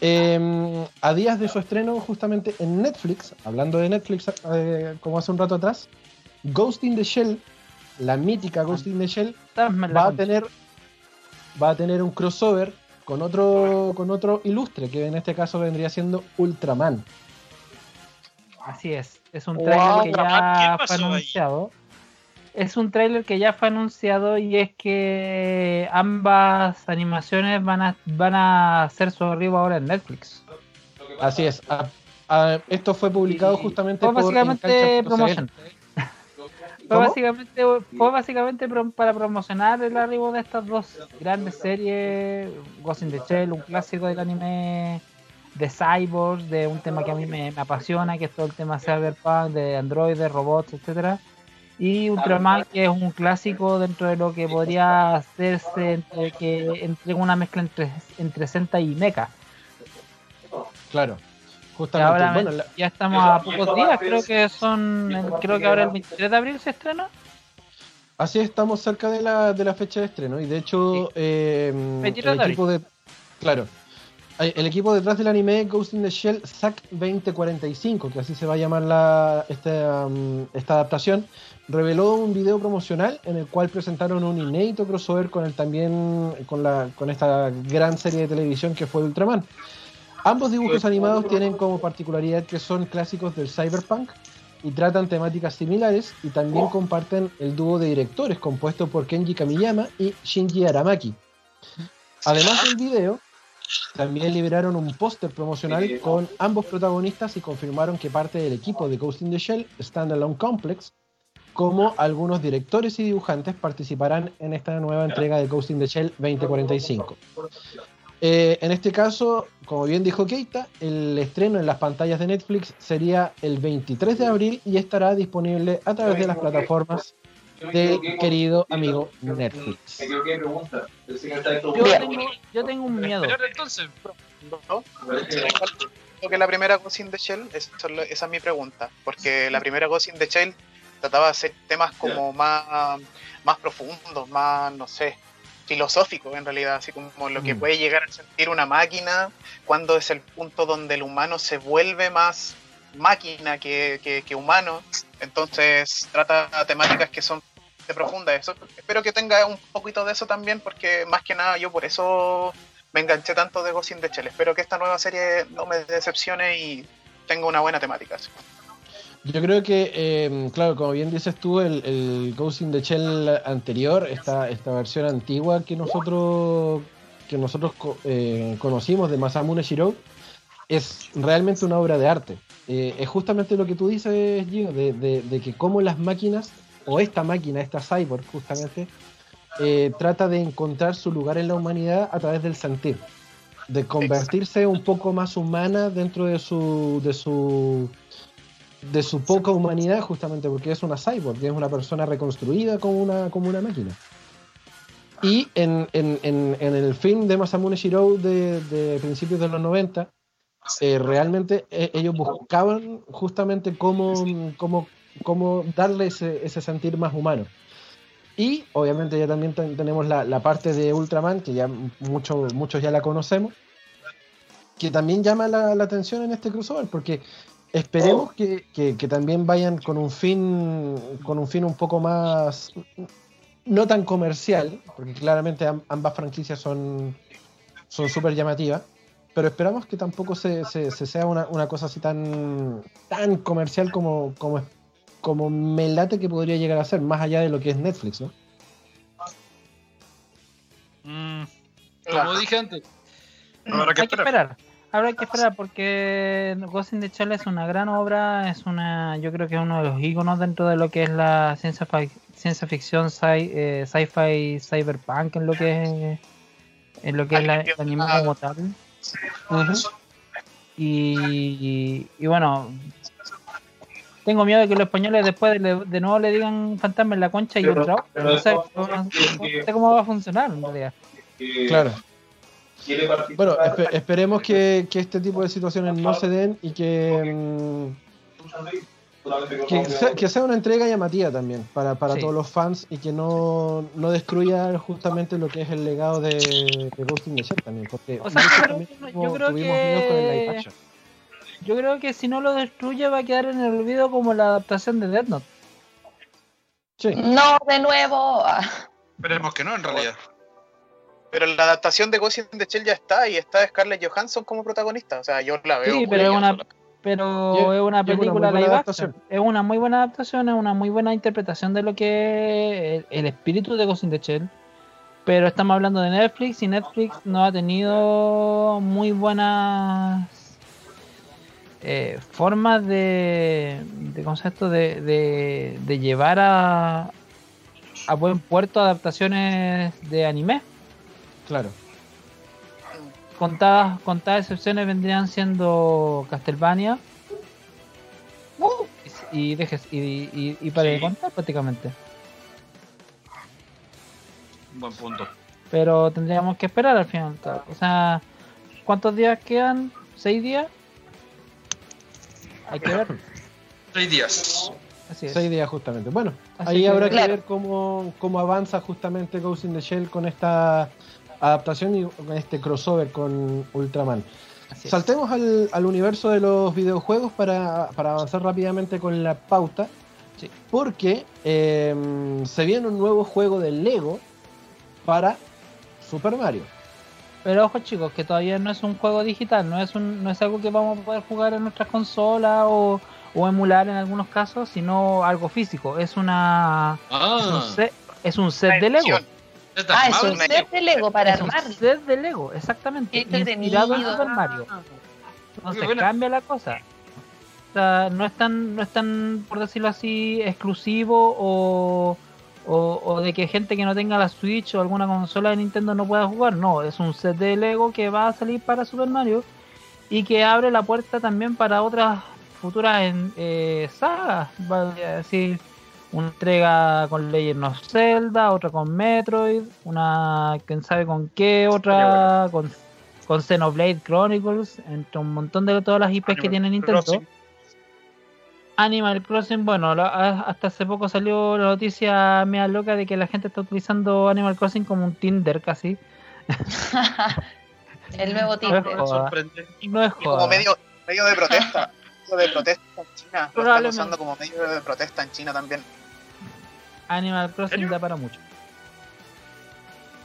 Eh, a días de su estreno justamente en Netflix, hablando de Netflix eh, como hace un rato atrás, Ghost in the Shell, la mítica Ghost in the Shell, va a tener va a tener un crossover con otro, con otro ilustre, que en este caso vendría siendo Ultraman. Así es, es un Wow, trailer que ¿qué ya fue ahí? Es un trailer que ya fue anunciado y es que ambas animaciones van a, van a hacer su arribo ahora en Netflix. Así es. a- a- esto fue publicado justamente fue por básicamente Encancha.cl. promoción. Fue básicamente, fue básicamente para promocionar el arribo de estas dos grandes series, Ghost in the Shell, un clásico del anime de cyborgs, de un tema que a mí me, me apasiona, que es todo el tema cyberpunk, de androides, robots, etcétera Y Ultraman, que es un clásico dentro de lo que podría hacerse entre que entre una mezcla entre, entre Sentai y Mecha. Claro. Justamente. ahora bueno, la- ya estamos a pocos días, creo que son, creo que ahora el 23 de abril se estrena. Así es, estamos cerca de la, de la fecha de estreno y de hecho eh, 23 el de equipo de claro eh, el equipo detrás del anime Ghost in the Shell SAC 2045 que así se va a llamar la, esta, um, esta adaptación reveló un video promocional en el cual presentaron un inédito crossover con el también con la con esta gran serie de televisión que fue Ultraman ambos dibujos animados tienen como particularidad que son clásicos del cyberpunk y tratan temáticas similares y también comparten el dúo de directores compuesto por Kenji Kamiyama y Shinji Aramaki. Además del video, también liberaron un póster promocional con ambos protagonistas y confirmaron que parte del equipo de Ghost in the Shell, Standalone Complex, como algunos directores y dibujantes participarán en esta nueva entrega de Ghost in the Shell 2045. Eh, en este caso, como bien dijo Keita, el estreno en las pantallas de Netflix sería el 23 de abril y estará disponible a través de las plataformas del querido amigo Netflix. De Yo tengo, yo tengo un miedo. Entonces. que la primera Ghost in the Shell, esa es lo- esa es mi pregunta, porque la primera Ghost in the Shell trataba de hacer temas como más, más profundos, más, no sé, filosóficos en realidad, así como lo que Mm. puede llegar a sentir una máquina, cuando es el punto donde el humano se vuelve más máquina que, que- que humano, entonces trata temáticas que son de profundas. Eso, espero que tenga un poquito de eso también, porque más que nada yo por eso me enganché tanto de Ghost in the Shell. Espero que esta nueva serie no me decepcione y tenga una buena temática. Yo creo que, eh, claro, como bien dices tú, el, el Ghost in the Shell anterior, esta, esta versión antigua que nosotros que nosotros eh, conocimos de Masamune Shirou, es realmente una obra de arte. Eh, es justamente lo que tú dices, Gio, de, de- de que cómo las máquinas, o esta máquina, esta cyborg justamente, eh, trata de encontrar su lugar en la humanidad a través del sentir, de convertirse un poco más humana dentro de su, de su de su poca humanidad justamente porque es una cyborg, es una persona reconstruida como una, como una máquina. Y en, en- en- el film de Masamune Shirou de, de principios de los 90, eh, realmente eh, ellos buscaban justamente cómo, cómo, cómo darle ese, ese sentir más humano. Y obviamente ya también ten- tenemos la, la parte de Ultraman, que ya mucho- muchos ya la conocemos, que también llama la, la atención en este crossover, porque esperemos que, que- que también vayan con un fin con un fin un poco más no tan comercial porque claramente am- ambas franquicias son son súper llamativas pero esperamos que tampoco se, se- se sea una, una cosa así tan tan comercial como como es- como me late que podría llegar a ser más allá de lo que es Netflix ¿no? Mm, como dije antes, habrá Hay que que esperar. Habrá que esperar porque Ghost in the Shell es una gran obra, es una, yo creo que es uno de los íconos dentro de lo que es la ciencia, fi- ciencia ficción, sci- eh, sci-fi, cyberpunk, en lo que es, en lo que es la, el anime como tal. Y, y, y bueno, tengo miedo de que los españoles después de, de nuevo le digan fantasma en la concha y Pero- otra. pero No sé, eso- no sé cómo va a funcionar en realidad. Que claro bueno espe- esperemos que, que este tipo de situaciones no se den y que mm, que sea, que sea una entrega llamativa también para, para Sí. todos los fans y que no, no destruya justamente lo que es el legado de, de Ghost in the Shell también, porque O sea, yo también creo- yo tuvimos- creo tuvimos miedo con el live que- action. Yo creo que si no lo destruye va a quedar en el olvido como la adaptación de Death Note. Sí, No, de nuevo. Esperemos que no, en realidad. Pero la adaptación de Ghost in the Shell ya está y está Scarlett Johansson como protagonista. O sea, yo la veo. Sí, pero es una, pero es- una película live adaptación. action. Es una muy buena adaptación, es una muy buena interpretación de lo que es el, el espíritu de Ghost in the Shell. Pero estamos hablando de Netflix y Netflix no ha tenido muy buenas eh, formas de, de concepto de, de, de llevar a, a buen puerto adaptaciones de anime. Claro. Contadas, contadas excepciones vendrían siendo Castlevania y dejes y, y, y para Sí. contar prácticamente. Buen punto. Pero tendríamos que esperar al final. O sea, ¿cuántos días quedan? ¿Seis días? Hay que ver. Seis días. Así es. Seis días justamente. Bueno, Así ahí que- habrá que ver cómo, cómo avanza justamente Ghost in the Shell con esta adaptación y con este crossover con Ultraman. Saltemos al, al universo de los videojuegos para, para avanzar rápidamente con la pauta. Sí. Porque eh, se viene un nuevo juego de Lego para Super Mario. Pero ojo chicos, que todavía no es un juego digital, no es un, no es algo que vamos a poder jugar en nuestras consolas o, o emular en algunos casos, sino algo físico. Es una es un Ah, set, es un set de Lego. Ah, es un set de Lego para Es un set de Lego, exactamente. Entretenido. Inspirado en Super Mario. Entonces Qué buena. cambia la cosa. O sea, no es tan, no es tan, por decirlo así, exclusivo o, o, o de que gente que no tenga la Switch o alguna consola de Nintendo no pueda jugar. No, es un set de Lego que va a salir para Super Mario y que abre la puerta también para otras futuras en, eh, sagas. Vale a decir, una entrega con Legend of Zelda, otra con Metroid, una quién sabe con qué, otra con, con Xenoblade Chronicles, entre un montón de todas las IPs que tiene Nintendo. Crossing. Animal Crossing, bueno, la- hasta hace poco salió la noticia media loca de que la gente está utilizando Animal Crossing como un Tinder casi. El nuevo No es Tinder. joda. No es Y como joda. medio, medio de protesta. medio de protesta en China. Lo están usando como medio de protesta en China también. Animal Crossing da para mucho.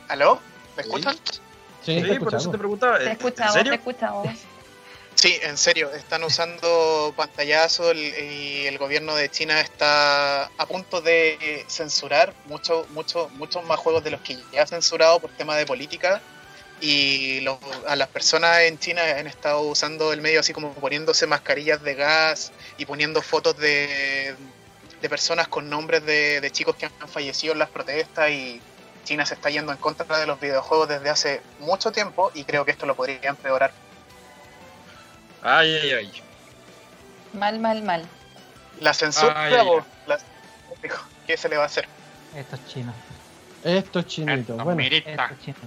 ¿Aló? ¿Me escuchan? Sí, Sí, te por eso te preguntaba. Te ¿En escuchamos, te escuchamos. Sí, en serio, están usando pantallazo el- y el gobierno de China está a punto de censurar mucho, mucho, muchos más juegos de los que ya ha censurado por tema de política y a las personas en China han estado usando el medio así como poniéndose mascarillas de gas y poniendo fotos de, de personas con nombres de, de chicos que han fallecido en las protestas y China se está yendo en contra de los videojuegos desde hace mucho tiempo y creo que esto lo podría empeorar. Ay, ay, ay. Mal, mal, mal. La censura, Ay, ay, o la- ¿qué se le va a hacer? Estos chinos. Estos chinitos. Bueno, Estos chinos.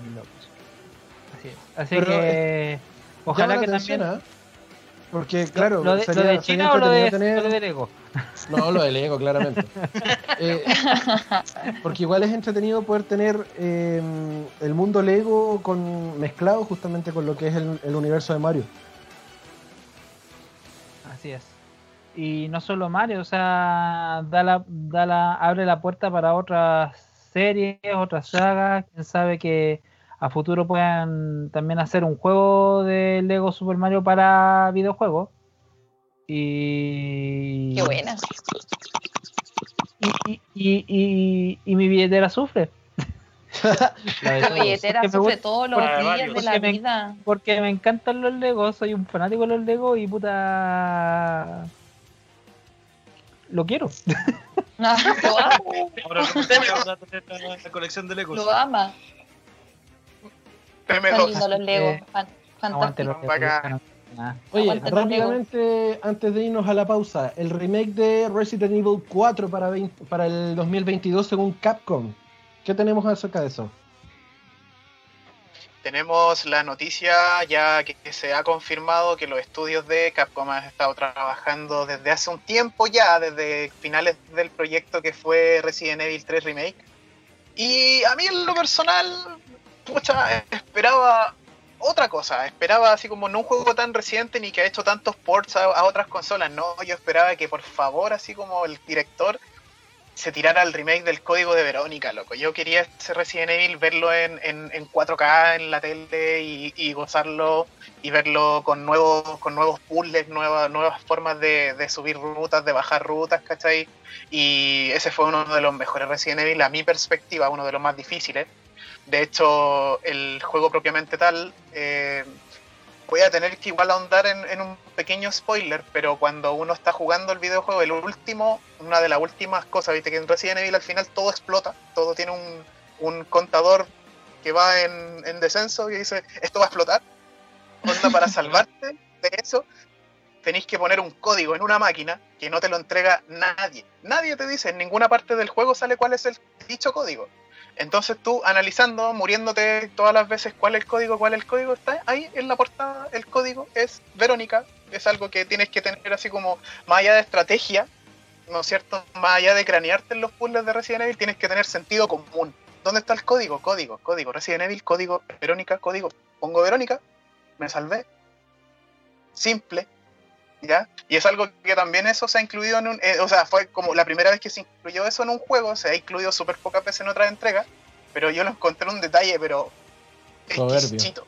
Así es. Así que llama ojalá que atención, también. ¿ah? Porque, claro, ¿Lo de, sería- lo de sería China o lo de, entretenido lo tener- de Lego? No, lo del ego, claramente. Eh, porque igual es entretenido poder tener eh, el mundo Lego con, mezclado justamente con lo que es el, el universo de Mario. Así es. Y no solo Mario, o sea, da la, da la, abre la puerta para otras series, otras sagas. Quién sabe que a futuro puedan también hacer un juego de Lego Super Mario para videojuegos. Y. Qué buena. Y, y, y, y- y mi billetera sufre. La de billetera Porque me sufre gusta- todos los días de porque la me- vida. Porque me encantan los Legos, soy un fanático de los Legos y puta. Lo quiero. Ah, lo amo, no la, colección de Legos. lo ama. Son PM2. lindos los Legos. Eh, Fantástico. Legos. Ah, Oye, rápidamente, antes de irnos a la pausa, el remake de Resident Evil 4 para, 20 para el 2022 según Capcom. ¿Qué tenemos acerca de eso? Tenemos la noticia ya que se ha confirmado que los estudios de Capcom han estado trabajando desde hace un tiempo ya, desde finales del proyecto que fue Resident Evil 3 Remake. Y a mí en lo personal, pucha, esperaba otra cosa, esperaba así como no un juego tan reciente ni que ha hecho tantos ports a, a otras consolas, no, yo esperaba que por favor, así como el director se tirara el remake del código de Verónica, loco. Yo quería ese Resident Evil, verlo en, en, en 4K en la tele y, y gozarlo y verlo con nuevos, con nuevos puzzles, nuevas, nuevas formas de, de subir rutas, de bajar rutas, ¿cachai? Y ese fue uno de los mejores Resident Evil, a mi perspectiva, uno de los más difíciles. De hecho, el juego propiamente tal, eh, voy a tener que igual ahondar en, en un pequeño spoiler, pero cuando uno está jugando el videojuego, el último, una de las últimas cosas, viste que en Resident Evil al final todo explota, todo tiene un, un contador que va en, en descenso y dice, esto va a explotar. Onda, para salvarte de eso, tenéis que poner un código en una máquina que no te lo entrega nadie. Nadie te dice, en ninguna parte del juego sale cuál es el dicho código. Entonces tú analizando, muriéndote todas las veces cuál es el código, cuál es el código, está ahí en la portada, el código es Verónica, es algo que tienes que tener así como más allá de estrategia, ¿no es cierto? Más allá de cranearte en los puzzles de Resident Evil, tienes que tener sentido común. ¿Dónde está el código? Código, código, Resident Evil, código, Verónica, código. Pongo Verónica, me salvé. Simple, ¿ya? Y es algo que también eso se ha incluido en un... eh, o sea, fue como la primera vez que se incluyó eso en un juego, se ha incluido súper pocas veces en otras entregas, pero yo lo encontré un detalle, pero... Soberbio. exquisito.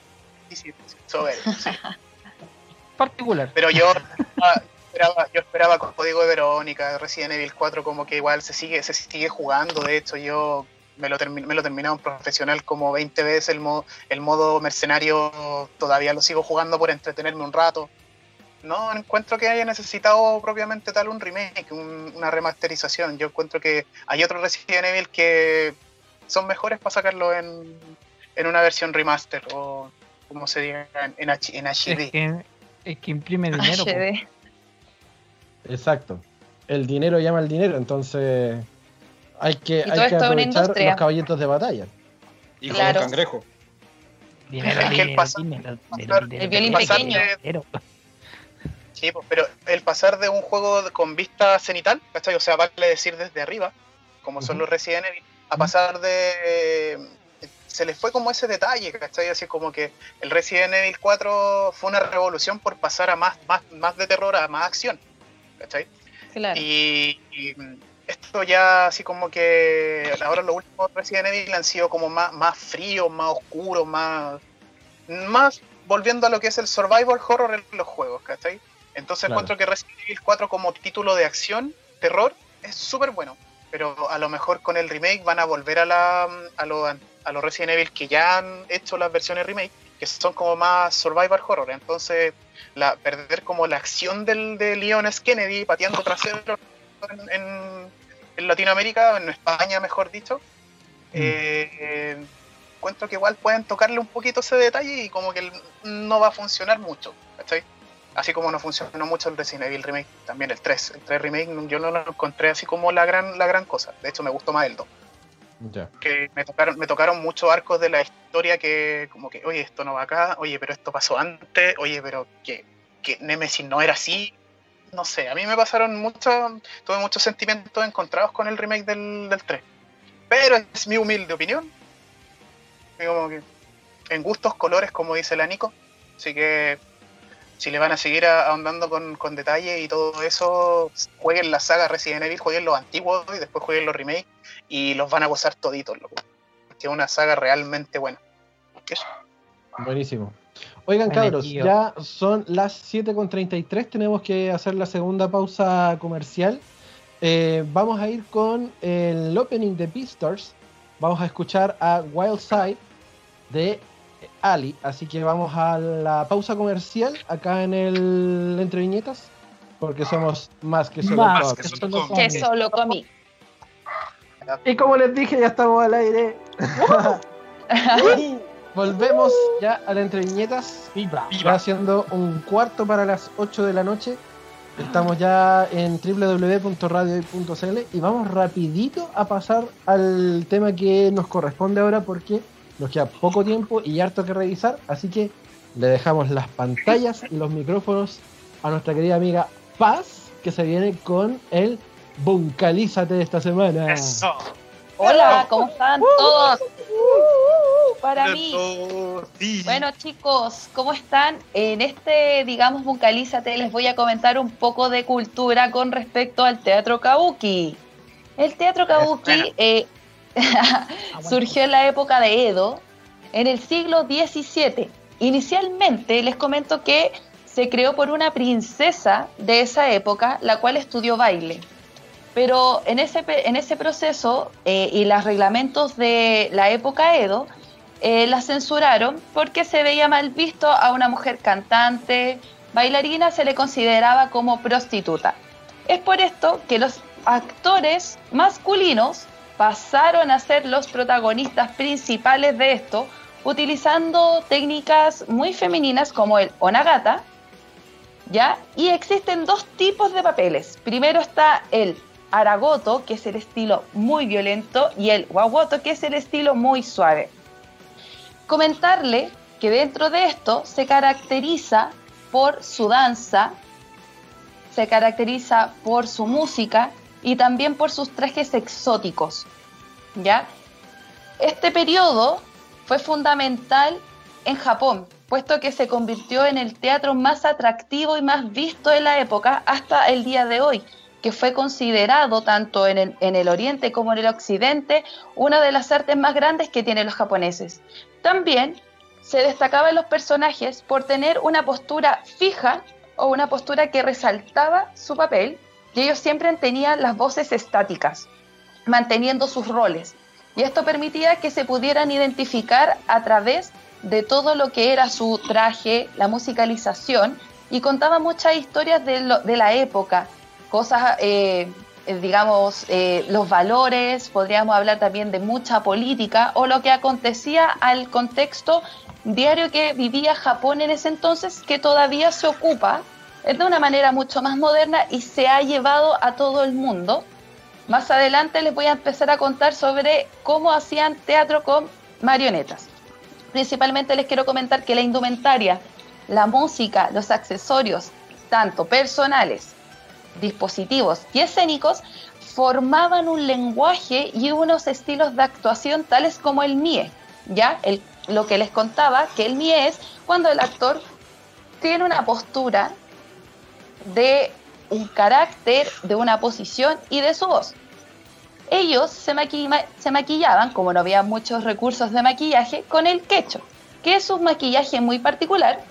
Exquisito, soberbio, sí. Particular. Pero yo esperaba, esperaba- yo esperaba con Código de Verónica, Resident Evil 4 como que igual se sigue, se sigue jugando, de hecho yo me lo, termi- me lo terminé en profesional como 20 veces, el modo, el modo mercenario todavía lo sigo jugando por entretenerme un rato. No encuentro que haya necesitado propiamente tal un remake, un- una remasterización. Yo encuentro que hay otros Resident Evil que son mejores para sacarlo en, en una versión remaster o como se diga en, en, H- en HD. Es que, es que imprime dinero. HD. Exacto. El dinero llama al dinero, entonces hay que, Y hay que aprovechar los caballitos de batalla. Hijo Claro. de un cangrejo. Dinero, Es que el dinero, pasar- dinero, pasar- dinero, dinero, el violín pequeño. Sí, pues, pero el pasar de un juego con vista cenital, ¿cachai? O sea, vale decir desde arriba, como son los Resident Evil, a pasar de... Se les fue como ese detalle, ¿cachai? Así como que el Resident Evil 4 fue una revolución por pasar a más, más, más de terror, a más acción, ¿cachai? Claro. Y, y, mm, esto ya así como que ahora los últimos Resident Evil han sido como más, más fríos, más oscuros, más, más volviendo a lo que es el survival horror en los juegos, ¿cachai? Entonces Claro. encuentro que Resident Evil 4 como título de acción, terror, es súper bueno. Pero a lo mejor con el remake van a volver a, la, a, los, a los Resident Evil que ya han hecho las versiones remake, que son como más survival horror. Entonces, la, perder como la acción del, de Leon S. Kennedy pateando trasero en, en, en Latinoamérica, en España mejor dicho, eh, eh, encuentro que igual pueden tocarle un poquito ese detalle y como que no va a funcionar mucho, ¿cachai? Así como no funcionó mucho el Resident Evil Remake, también el 3. El 3 Remake yo no lo encontré así como la gran, la gran cosa. De hecho, me gustó más el 2. Ya. Que me tocaron, me tocaron muchos arcos de la historia que, como que, oye, esto no va acá, oye, pero esto pasó antes, oye, pero que, que Nemesis no era así. No sé, a mí me pasaron mucho, tuve muchos sentimientos encontrados con el remake del, del 3. Pero es mi humilde opinión. Como que en gustos, colores, como dice la Nico. Así que si le van a seguir ahondando con, con detalle y todo eso, jueguen la saga Resident Evil, jueguen los antiguos y después jueguen los remakes y los van a gozar toditos, loco. Que es una saga realmente buena. Eso. Buenísimo. Oigan, cabros, ya son las 7.33, tenemos que hacer la segunda pausa comercial. Eh, vamos a ir con el opening de Beastars. Vamos a escuchar a Wild Side de Ali. Así que vamos a la pausa comercial acá en el Entre Viñetas, porque somos más que solo Más que solo Que solo comí. Y como les dije, ya estamos al aire. Volvemos ya a la Entre Viñetas. Viva. Va siendo un cuarto para las 8 de la noche. Estamos ya en www.radio.cl y vamos rapidito a pasar al tema que nos corresponde ahora porque nos queda poco tiempo y harto que revisar, así que le dejamos las pantallas y los micrófonos a nuestra querida amiga Paz, que se viene con el Buncalízate de esta semana. Eso. Hola, ¿cómo están todos? Para mí. Bueno chicos, ¿cómo están? En este, digamos, Buncalízate les voy a comentar un poco de cultura con respecto al teatro kabuki. El teatro kabuki eh, surgió en la época de Edo, en el siglo XVII. Inicialmente les comento que se creó por una princesa de esa época, la cual estudió baile. Pero en ese, en ese proceso eh, y los reglamentos de la época Edo, eh, la censuraron porque se veía mal visto a una mujer cantante, bailarina, se le consideraba como prostituta. Es por esto que los actores masculinos pasaron a ser los protagonistas principales de esto, utilizando técnicas muy femeninas como el onagata, ¿ya? Y existen dos tipos de papeles. Primero está el aragoto, que es el estilo muy violento, y el wawoto, que es el estilo muy suave. Comentarle que dentro de esto se caracteriza por su danza, se caracteriza por su música y también por sus trajes exóticos. ¿Ya? Este periodo fue fundamental en Japón, puesto que se convirtió en el teatro más atractivo y más visto de la época hasta el día de hoy, que fue considerado tanto en el, en el oriente como en el occidente una de las artes más grandes que tienen los japoneses. También se destacaba en los personajes por tener una postura fija o una postura que resaltaba su papel y ellos siempre tenían las voces estáticas, manteniendo sus roles. Y esto permitía que se pudieran identificar a través de todo lo que era su traje, la musicalización, y contaba muchas historias de, de la época, cosas, eh, digamos, eh, los valores, podríamos hablar también de mucha política o lo que acontecía al contexto diario que vivía Japón en ese entonces, que todavía se ocupa eh, de una manera mucho más moderna y se ha llevado a todo el mundo. Más adelante les voy a empezar a contar sobre cómo hacían teatro con marionetas. Principalmente les quiero comentar que la indumentaria, la música, los accesorios, tanto personales, dispositivos y escénicos, formaban un lenguaje y unos estilos de actuación tales como el MIE. ¿ya? Lo que les contaba, que el MIE es cuando el actor tiene una postura de un carácter, de una posición y de su voz. Ellos se, maqui- se maquillaban, como no había muchos recursos de maquillaje, con el quecho, que es un maquillaje muy particular,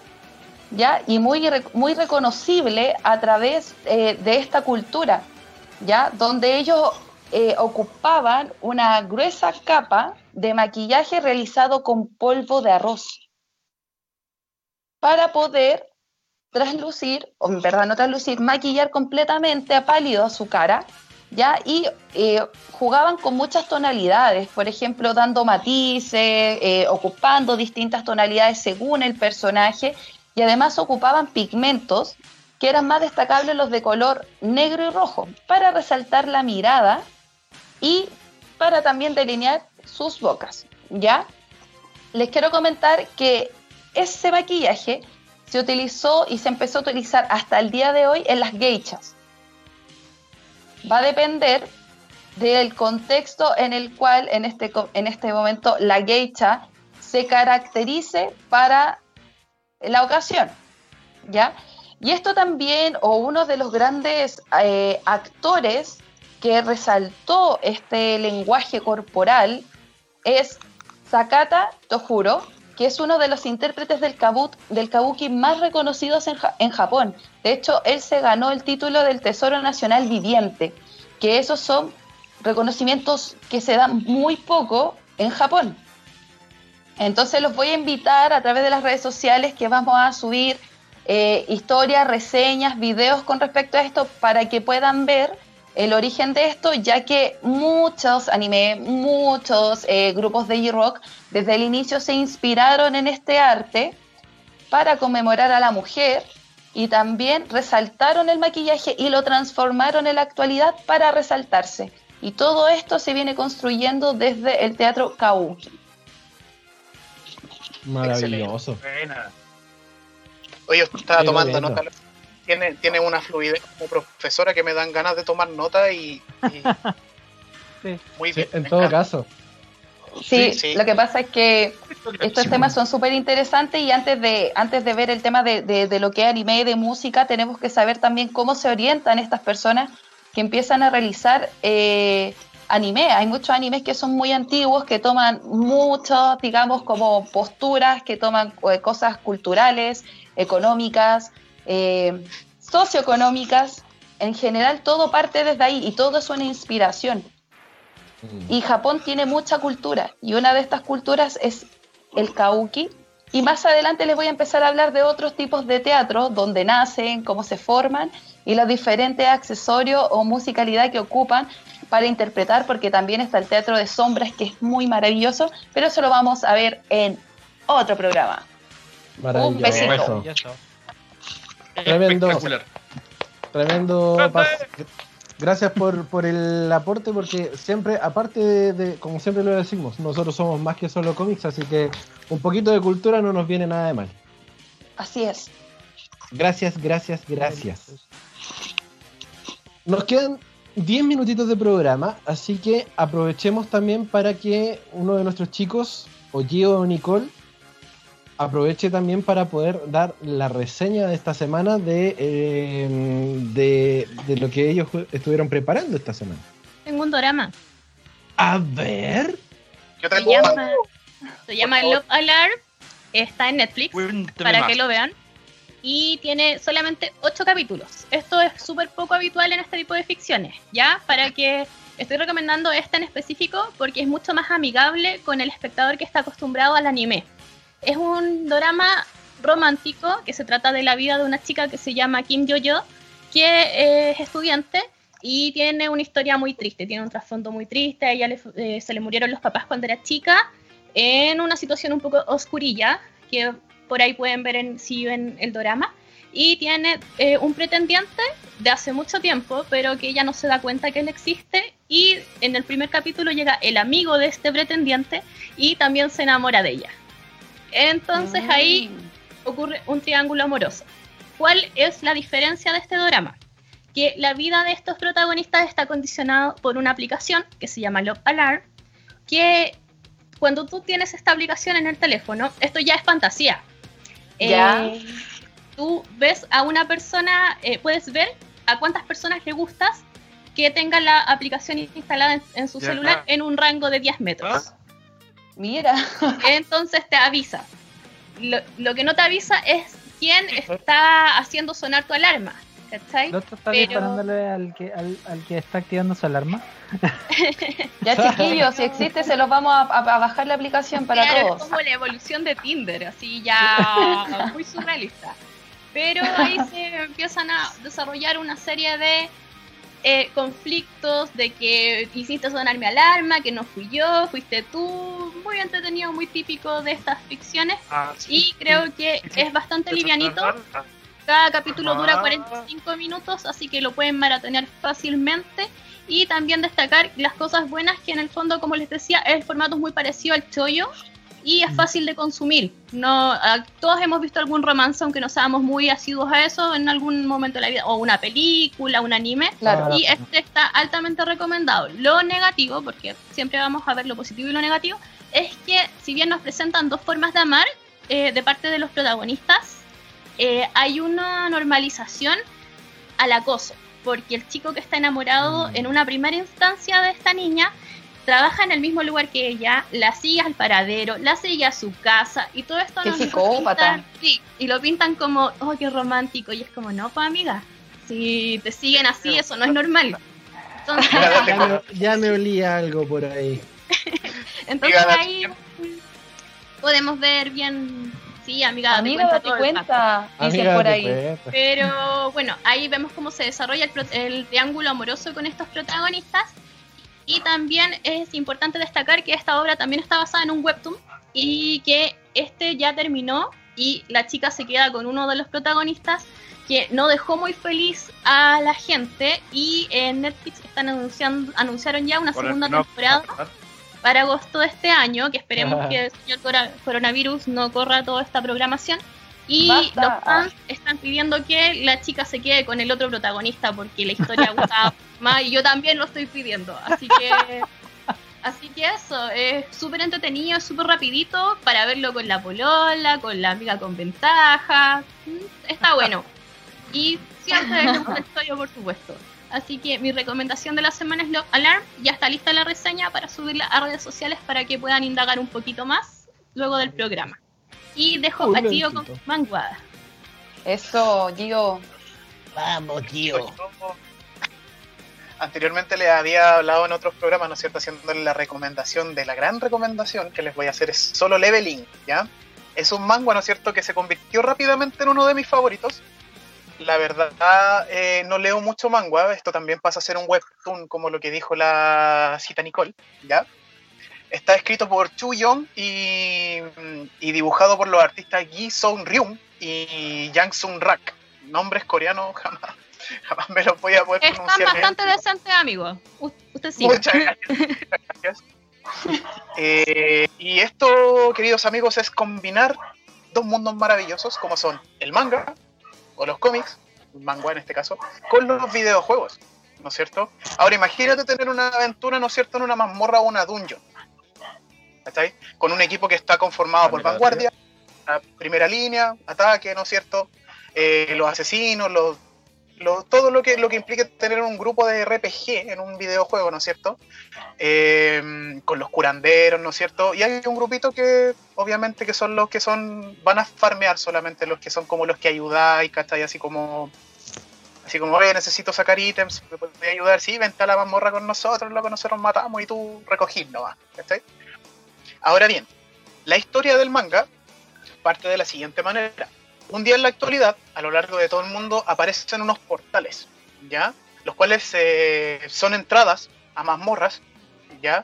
¿ya? Y muy, muy reconocible a través eh, de esta cultura, ¿ya? Donde ellos eh, ocupaban una gruesa capa de maquillaje realizado con polvo de arroz para poder traslucir, o en verdad no traslucir, maquillar completamente a pálido su cara, ¿ya? Y eh, jugaban con muchas tonalidades, por ejemplo, dando matices, eh, ocupando distintas tonalidades según el personaje, y además ocupaban pigmentos que eran más destacables los de color negro y rojo, para resaltar la mirada y para también delinear sus bocas, ¿ya? Les quiero comentar que ese maquillaje se utilizó y se empezó a utilizar hasta el día de hoy en las geichas. Va a depender del contexto en el cual en este, en este momento la geisha se caracterice para la ocasión, ¿ya? Y esto también, o uno de los grandes eh, actores que resaltó este lenguaje corporal es Sakata Tohuro, que es uno de los intérpretes del, del kabuki más reconocidos en, en Japón. De hecho, él se ganó el título del Tesoro Nacional Viviente, que esos son reconocimientos que se dan muy poco en Japón. Entonces los voy a invitar a través de las redes sociales que vamos a subir eh, historias, reseñas, videos con respecto a esto para que puedan ver el origen de esto, ya que muchos anime, muchos eh, grupos de J-Rock desde el inicio se inspiraron en este arte para conmemorar a la mujer y también resaltaron el maquillaje y lo transformaron en la actualidad para resaltarse. Y todo esto se viene construyendo desde el teatro Kabuki. Maravilloso. Oye, estaba Qué tomando nota. Tiene, tiene una fluidez como profesora que me dan ganas de tomar nota y. y- Sí. Muy Sí, bien. en todo encanta. caso. Sí, Sí, sí. lo que pasa es que estos temas son súper interesantes y antes de, antes de ver el tema de, de- de lo que es anime y de música, tenemos que saber también cómo se orientan estas personas que empiezan a realizar eh, anime. Hay muchos animes que son muy antiguos, que toman muchos, digamos, como posturas, que toman eh, cosas culturales, económicas, eh, socioeconómicas. En general todo parte desde ahí y todo es una inspiración. Mm. Y Japón tiene mucha cultura y una de estas culturas es el kauki. Y más adelante les voy a empezar a hablar de otros tipos de teatro, donde nacen, cómo se forman y los diferentes accesorios o musicalidad que ocupan para interpretar, porque también está el teatro de sombras, que es muy maravilloso, pero eso lo vamos a ver en otro programa. Maravilloso. Un besito. Tremendo. Espectacular. Tremendo. Gracias por, por el aporte, porque siempre, aparte de, de- como siempre lo decimos, nosotros somos más que solo cómics, así que un poquito de cultura no nos viene nada de mal. Así es. Gracias, gracias, gracias. Nos quedan 10 minutitos de programa, así que aprovechemos también para que uno de nuestros chicos, o Gio o Nicole, aproveche también para poder dar la reseña de esta semana de, eh, de, de lo que ellos estuvieron preparando esta semana. Tengo un drama. A ver. Yo Se llama, se llama. Love Alarm. Está en Netflix Cuéntame para más. que lo vean. Y tiene solamente 8 capítulos. Esto es súper poco habitual en este tipo de ficciones. ¿Ya? Para que. Estoy recomendando esta en específico porque es mucho más amigable con el espectador que está acostumbrado al anime. Es un drama romántico que se trata de la vida de una chica que se llama Kim Yo-Yo, que eh, es estudiante y tiene una historia muy triste, tiene un trasfondo muy triste. A ella le eh, se le murieron los papás cuando era chica en una situación un poco oscurilla, que por ahí pueden ver en, si ven el drama. Y tiene eh, un pretendiente de hace mucho tiempo, pero que ella no se da cuenta que él existe. Y en el primer capítulo llega el amigo de este pretendiente y también se enamora de ella. Entonces ahí ocurre un triángulo amoroso. ¿Cuál es la diferencia de este drama? Que la vida de estos protagonistas está condicionada por una aplicación que se llama Love Alarm, que cuando tú tienes esta aplicación en el teléfono, esto ya es fantasía. Ya. Eh, tú ves a una persona, eh, puedes ver a cuántas personas le gustas que tenga la aplicación instalada en, en su Ya. celular en un rango de 10 metros. Mira. Entonces te avisa. Lo, lo que no te avisa es quién está haciendo sonar tu alarma. ¿Cachai? ¿El otro está Pero- disparándole al que, al, al que está activando su alarma? Ya chiquillos, si existe, se los vamos a, a- a bajar la aplicación para Claro, todos. Es como la evolución de Tinder, así ya muy surrealista. Pero ahí se empiezan a desarrollar una serie de eh, conflictos de que hiciste sonar mi alarma, que no fui yo, fuiste tú. Muy entretenido, muy típico de estas ficciones. Y creo que es bastante livianito. Cada capítulo dura 45 minutos, así que lo pueden maratonear fácilmente. Y también destacar las cosas buenas que en el fondo, como les decía, el formato es muy parecido al chollo y es fácil de consumir. No, ah, todos hemos visto algún romance, aunque no seamos muy asiduos a eso en algún momento de la vida, o una película, un anime. Claro. Y este está altamente recomendado. Lo negativo, porque siempre vamos a ver lo positivo y lo negativo, es que si bien nos presentan dos formas de amar eh, de parte de los protagonistas, eh, hay una normalización al acoso, porque el chico que está enamorado Mm. en una primera instancia de esta niña trabaja en el mismo lugar que ella, la sigue al paradero, la sigue a su casa y todo esto Qué psicópata. pintan- sí, y lo pintan como, oh, qué romántico, y es como, no, pues amiga, si te siguen así, eso no es normal. Entonces, Ya me, ya me olía algo por ahí. entonces ahí podemos ver bien, sí, amiga, Amiga, date date cuenta. Dicen Amiga, por ahí. Pero bueno, ahí vemos cómo se desarrolla el, pro- el triángulo amoroso con estos protagonistas. Y también es importante destacar que esta obra también está basada en un webtoon y que este ya terminó y la chica se queda con uno de los protagonistas que no dejó muy feliz a la gente y en Netflix están anunciando anunciaron ya una segunda temporada para agosto de este año, que esperemos Ajá. que el señor coronavirus no corra toda esta programación. Y Basta. los fans están pidiendo que la chica se quede con el otro protagonista porque la historia gusta más y yo también lo estoy pidiendo. Así que así que eso, es súper entretenido, súper rapidito para verlo con la polola, con la amiga con ventaja. Mm, Está bueno. Y siempre es un historia, por supuesto. Así que mi recomendación de la semana es Love Alarm. Ya está lista la reseña para subirla a redes sociales para que puedan indagar un poquito más luego del programa. Y dejo Un a Gio con. Manguada. Eso, Gio. Vamos, tío. Anteriormente les había hablado en otros programas, ¿no es cierto? Haciéndole la recomendación de la gran recomendación que les voy a hacer es Solo Leveling, ¿ya? Es un manga, ¿no es cierto?, que se convirtió rápidamente en uno de mis favoritos. La verdad, eh, no leo mucho manga, esto también pasa a ser un webtoon, como lo que dijo la cita Nicole, ¿ya? Está escrito por Chu Young y, y dibujado por los artistas Gi Song Ryung y Yang Sung Rak. Nombres coreanos jamás, jamás me los voy a poder Están pronunciar. bien. bastante decentes, amigos. Usted sí. Muchas gracias. muchas gracias. Eh, y esto, queridos amigos, es combinar dos mundos maravillosos como son el manga o los cómics, manga en este caso, con los videojuegos, ¿no es cierto? Ahora imagínate tener una aventura, ¿no es cierto?, en una mazmorra o una dungeon. ¿Cachai? Con un equipo que está conformado por Vale, vanguardia, primera línea, ataque, ¿no es cierto? Eh, los asesinos, los, lo- todo lo que, lo que implica tener un grupo de RPG en un videojuego, ¿no es cierto? Eh, con los curanderos, ¿no es cierto? Y hay un grupito que, obviamente, que son los que son, van a farmear solamente, los que son como los que ayudáis, ¿cachai? Así como, así como, oye, necesito sacar ítems, ¿me podés ayudar? Sí, vente a la mazmorra con nosotros, lo que nosotros matamos y tú recogís nomás, ¿cachai? Ahora bien, la historia del manga parte de la siguiente manera. Un día en la actualidad, a lo largo de todo el mundo, aparecen unos portales, ¿ya? Los cuales eh, son entradas a mazmorras, ¿ya?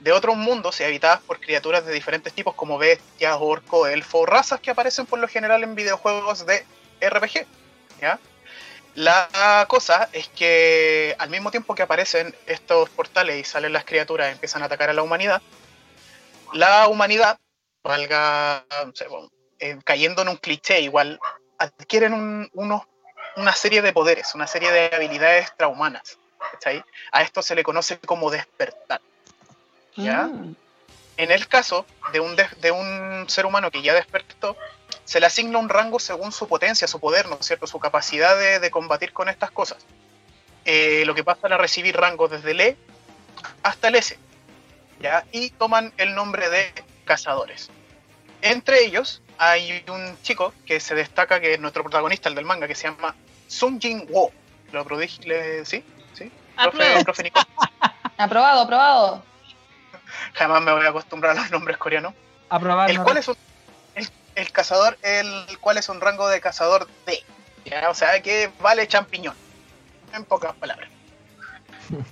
De otros mundos y habitadas por criaturas de diferentes tipos como bestias, orco, elfo, razas que aparecen por lo general en videojuegos de RPG, ¿ya? La cosa es que al mismo tiempo que aparecen estos portales y salen las criaturas y empiezan a atacar a la humanidad, la humanidad, valga, no sé, bueno, eh, cayendo en un cliché, igual adquieren un- unos, una serie de poderes, una serie de habilidades traumanas. ¿cachai? A esto se le conoce como despertar. ¿ya? Mm. En el caso de un, des- de un ser humano que ya despertó, se le asigna un rango según su potencia, su poder, ¿no es cierto? Su capacidad de, de combatir con estas cosas. Eh, lo que pasan a recibir rangos desde el E hasta el S. ¿ya? Y toman el nombre de cazadores. Entre ellos hay un chico que se destaca, que es nuestro protagonista, el del manga, que se llama Sung Jin Wo. ¿Lo produje? le- ¿Sí? ¿Sí? Profe. Aprobado, aprobado. Jamás me voy a acostumbrar a los nombres coreanos. Aprobar. El no cual es un, el, el cazador, el cual es un rango de cazador D. ¿ya? O sea que vale champiñón. En pocas palabras.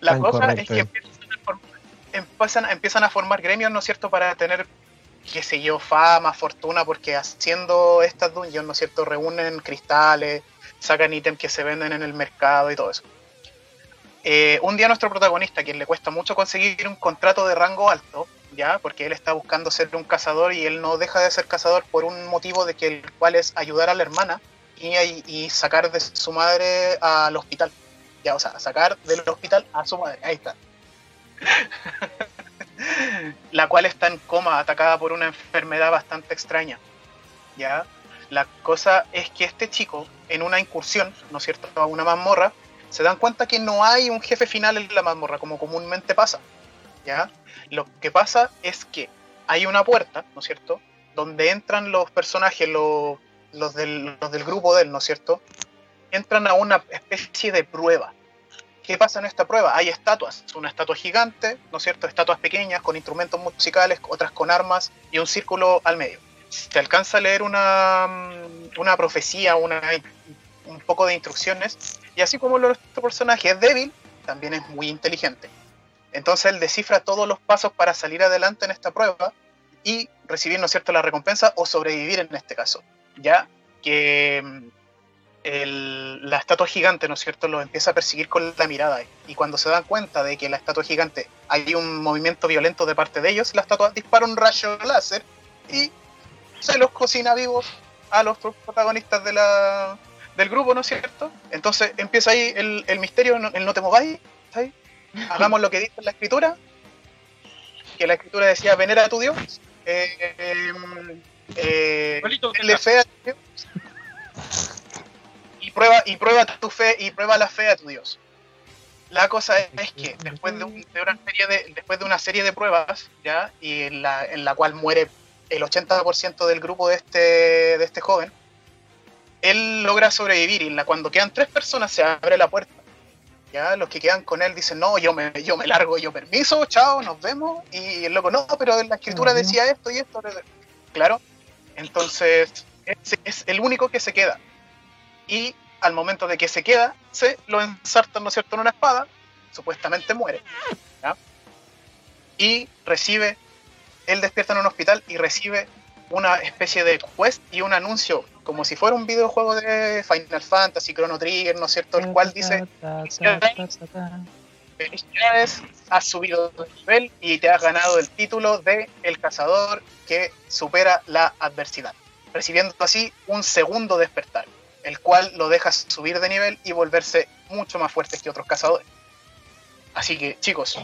La Tan cosa correcto. es que empiezan empiezan, a formar gremios, ¿no es cierto?, para tener, qué sé yo, fama, fortuna, porque haciendo estas dungeons, ¿no es cierto?, reúnen cristales, sacan ítems que se venden en el mercado y todo eso. Eh, un día nuestro protagonista, quien le cuesta mucho conseguir un contrato de rango alto, ya, porque él está buscando ser un cazador y él no deja de ser cazador por un motivo de que el cual es ayudar a la hermana y, y sacar de su madre al hospital. Ya, o sea, sacar del hospital a su madre. Ahí está. La cual está en coma, atacada por una enfermedad bastante extraña. Ya. La cosa es que este chico, en una incursión, ¿no es cierto?, a una mazmorra, se dan cuenta que no hay un jefe final en la mazmorra, como comúnmente pasa. ¿Ya? Lo que pasa es que hay una puerta, ¿no es cierto?, donde entran los personajes, los, los, del, los del grupo de él, ¿no es cierto?, entran a una especie de prueba. ¿Qué pasa en esta prueba? Hay estatuas, una estatua gigante, ¿no es cierto?, estatuas pequeñas con instrumentos musicales, otras con armas y un círculo al medio. Se alcanza a leer una, mm, una profecía, un poco de instrucciones, y así como nuestro personaje es débil, también es muy inteligente. Entonces él descifra todos los pasos para salir adelante en esta prueba y recibir, ¿no es cierto?, la recompensa o sobrevivir en este caso. Ya que mm, el- la estatua gigante, ¿no es cierto?, los empieza a perseguir con la mirada. Y cuando se dan cuenta de que la estatua gigante hay un movimiento violento de parte de ellos, la estatua dispara un rayo láser y se los cocina vivos a los protagonistas de la, del grupo, ¿no es cierto? Entonces empieza ahí el, el misterio, no- el no te mováis, ¿sí? hagamos lo que dice la escritura, que la escritura decía, venera a tu Dios, eh, eh, eh, fe a tu Dios, y prueba, y prueba tu fe, y prueba la fe a tu Dios. La cosa es que después de, un- de una serie de, después de una serie de pruebas, ¿ya? Y en la, en la cual muere el 80% del grupo de este, de este joven, él logra sobrevivir y la, cuando quedan tres personas se abre la puerta. Ya, los que quedan con él dicen, no, yo me, yo me largo, yo permiso, chao, nos vemos. Y el loco, no, pero en la escritura decía esto y esto. Claro. Entonces, es, es el único que se queda. Y al momento de que se queda, se lo ensartan, ¿no es cierto?, en una espada, supuestamente muere. ¿ya? Y recibe, él despierta en un hospital y recibe una especie de quest y un anuncio, como si fuera un videojuego de Final Fantasy, Chrono Trigger, ¿no es cierto?, el cual dice, felicidades, has subido de nivel y te has ganado el título de El Cazador que supera la adversidad, recibiendo así un segundo despertar, el cual lo deja subir de nivel y volverse mucho más fuerte que otros cazadores. Así que, chicos,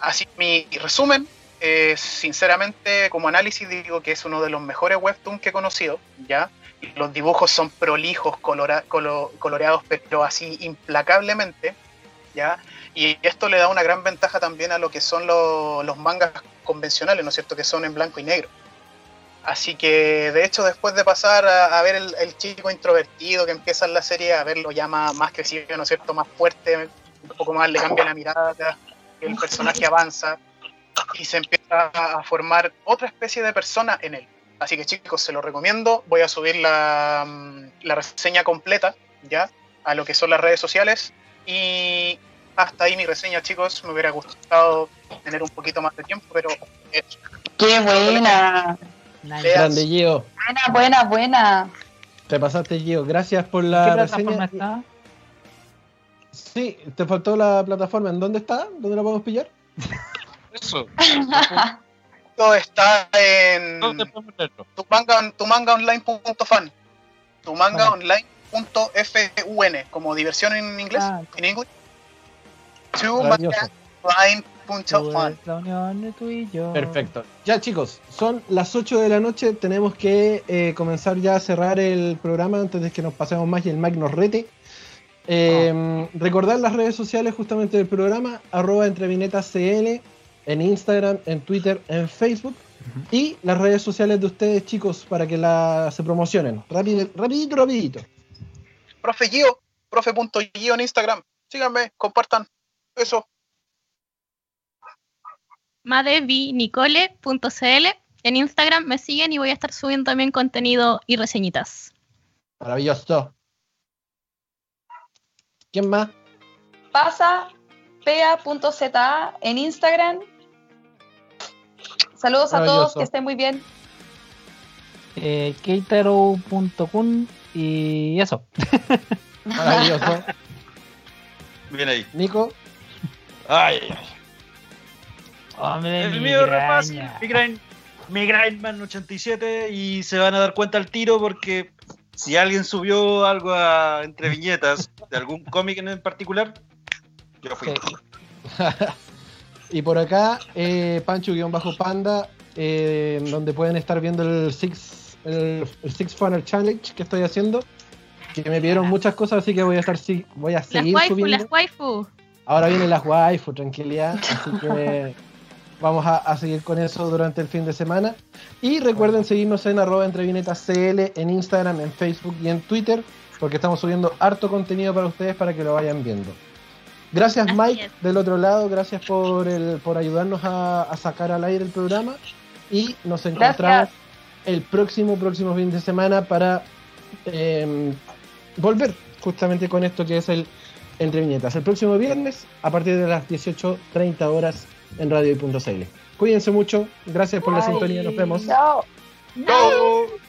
así mi resumen, eh, sinceramente, como análisis digo que es uno de los mejores webtoons que he conocido, ¿ya? Los dibujos son prolijos, colora- colo- coloreados, pero así implacablemente, ¿ya? Y esto le da una gran ventaja también a lo que son lo- los mangas convencionales, ¿no es cierto? Que son en blanco y negro. Así que, de hecho, después de pasar a, ver el, chico introvertido que empieza en la serie, a verlo ya más, más crecido, ¿no es cierto? Más fuerte, un poco más le cambia la mirada, el personaje avanza y se empieza a formar otra especie de persona en él. Así que, chicos, se lo recomiendo. Voy a subir la, mm, la reseña completa, ¿ya? A lo que son las redes sociales. Y hasta ahí mi reseña, chicos. Me hubiera gustado tener un poquito más de tiempo, pero Qué buena. Nice. Grande Gio. Buena, buena, buena. Te pasaste Gio. Gracias por ¿En la ¿Qué plataforma reseña. está? Sí, te faltó la plataforma. ¿En dónde está? ¿Dónde la podemos pillar? Eso. todo está en ¿Dónde podemos leerlo? tu manga, tu mangaonline.fan. Tu mangaonline.fun, como diversión en inglés. Ah. En inglés. Tu La unión tú y yo. Perfecto. Ya chicos, son las 8 de la noche. Tenemos que eh, comenzar ya a cerrar el programa antes de que nos pasemos más y el Mac nos rete. Eh, Recordar las redes sociales justamente del programa, arroba entrevinetascl, en Instagram, en Twitter, en Facebook. Y las redes sociales de ustedes, chicos, para que la, se promocionen. Rápido, rapidito, rapidito. Profe Gio, profe.gio en Instagram. Síganme, compartan. Eso. madevinicole.cl en Instagram me siguen y voy a estar subiendo también contenido y reseñitas. Maravilloso. ¿Quién más? Pasa pea.za en Instagram. Saludos a todos, que estén muy bien. Eh, keitaro.kun y eso. Maravilloso. Bien ahí. Nico. Ay, ay, ay. Hombre, El mío es re fácil. Migraine, Migraine 87 y se van a dar cuenta al tiro porque si alguien subió algo a, entre viñetas de algún cómic en particular, yo fui. Sí. y por acá, eh, Pancho-Panda, eh, donde pueden estar viendo el Six, el, el Six Funnel Challenge que estoy haciendo. Que me pidieron muchas cosas, así que voy a estar si- voy a Las seguir waifu, subiendo. las waifu. Ahora vienen las waifu, tranquilidad. Así que vamos a, a seguir con eso durante el fin de semana. Y recuerden seguirnos en arroba entrevinetascl en Instagram, en Facebook y en Twitter, porque estamos subiendo harto contenido para ustedes para que lo vayan viendo. Gracias Así Mike es. del otro lado, gracias por, el, por ayudarnos a, a sacar al aire el programa y nos encontramos Gracias. el próximo, próximo fin de semana para eh, volver justamente con esto que es el Entre Viñetas. El próximo viernes a partir de las 18.30 horas en radio.cl. Cuídense mucho, gracias por la Bye. sintonía, nos vemos. Chao. ¡Chao!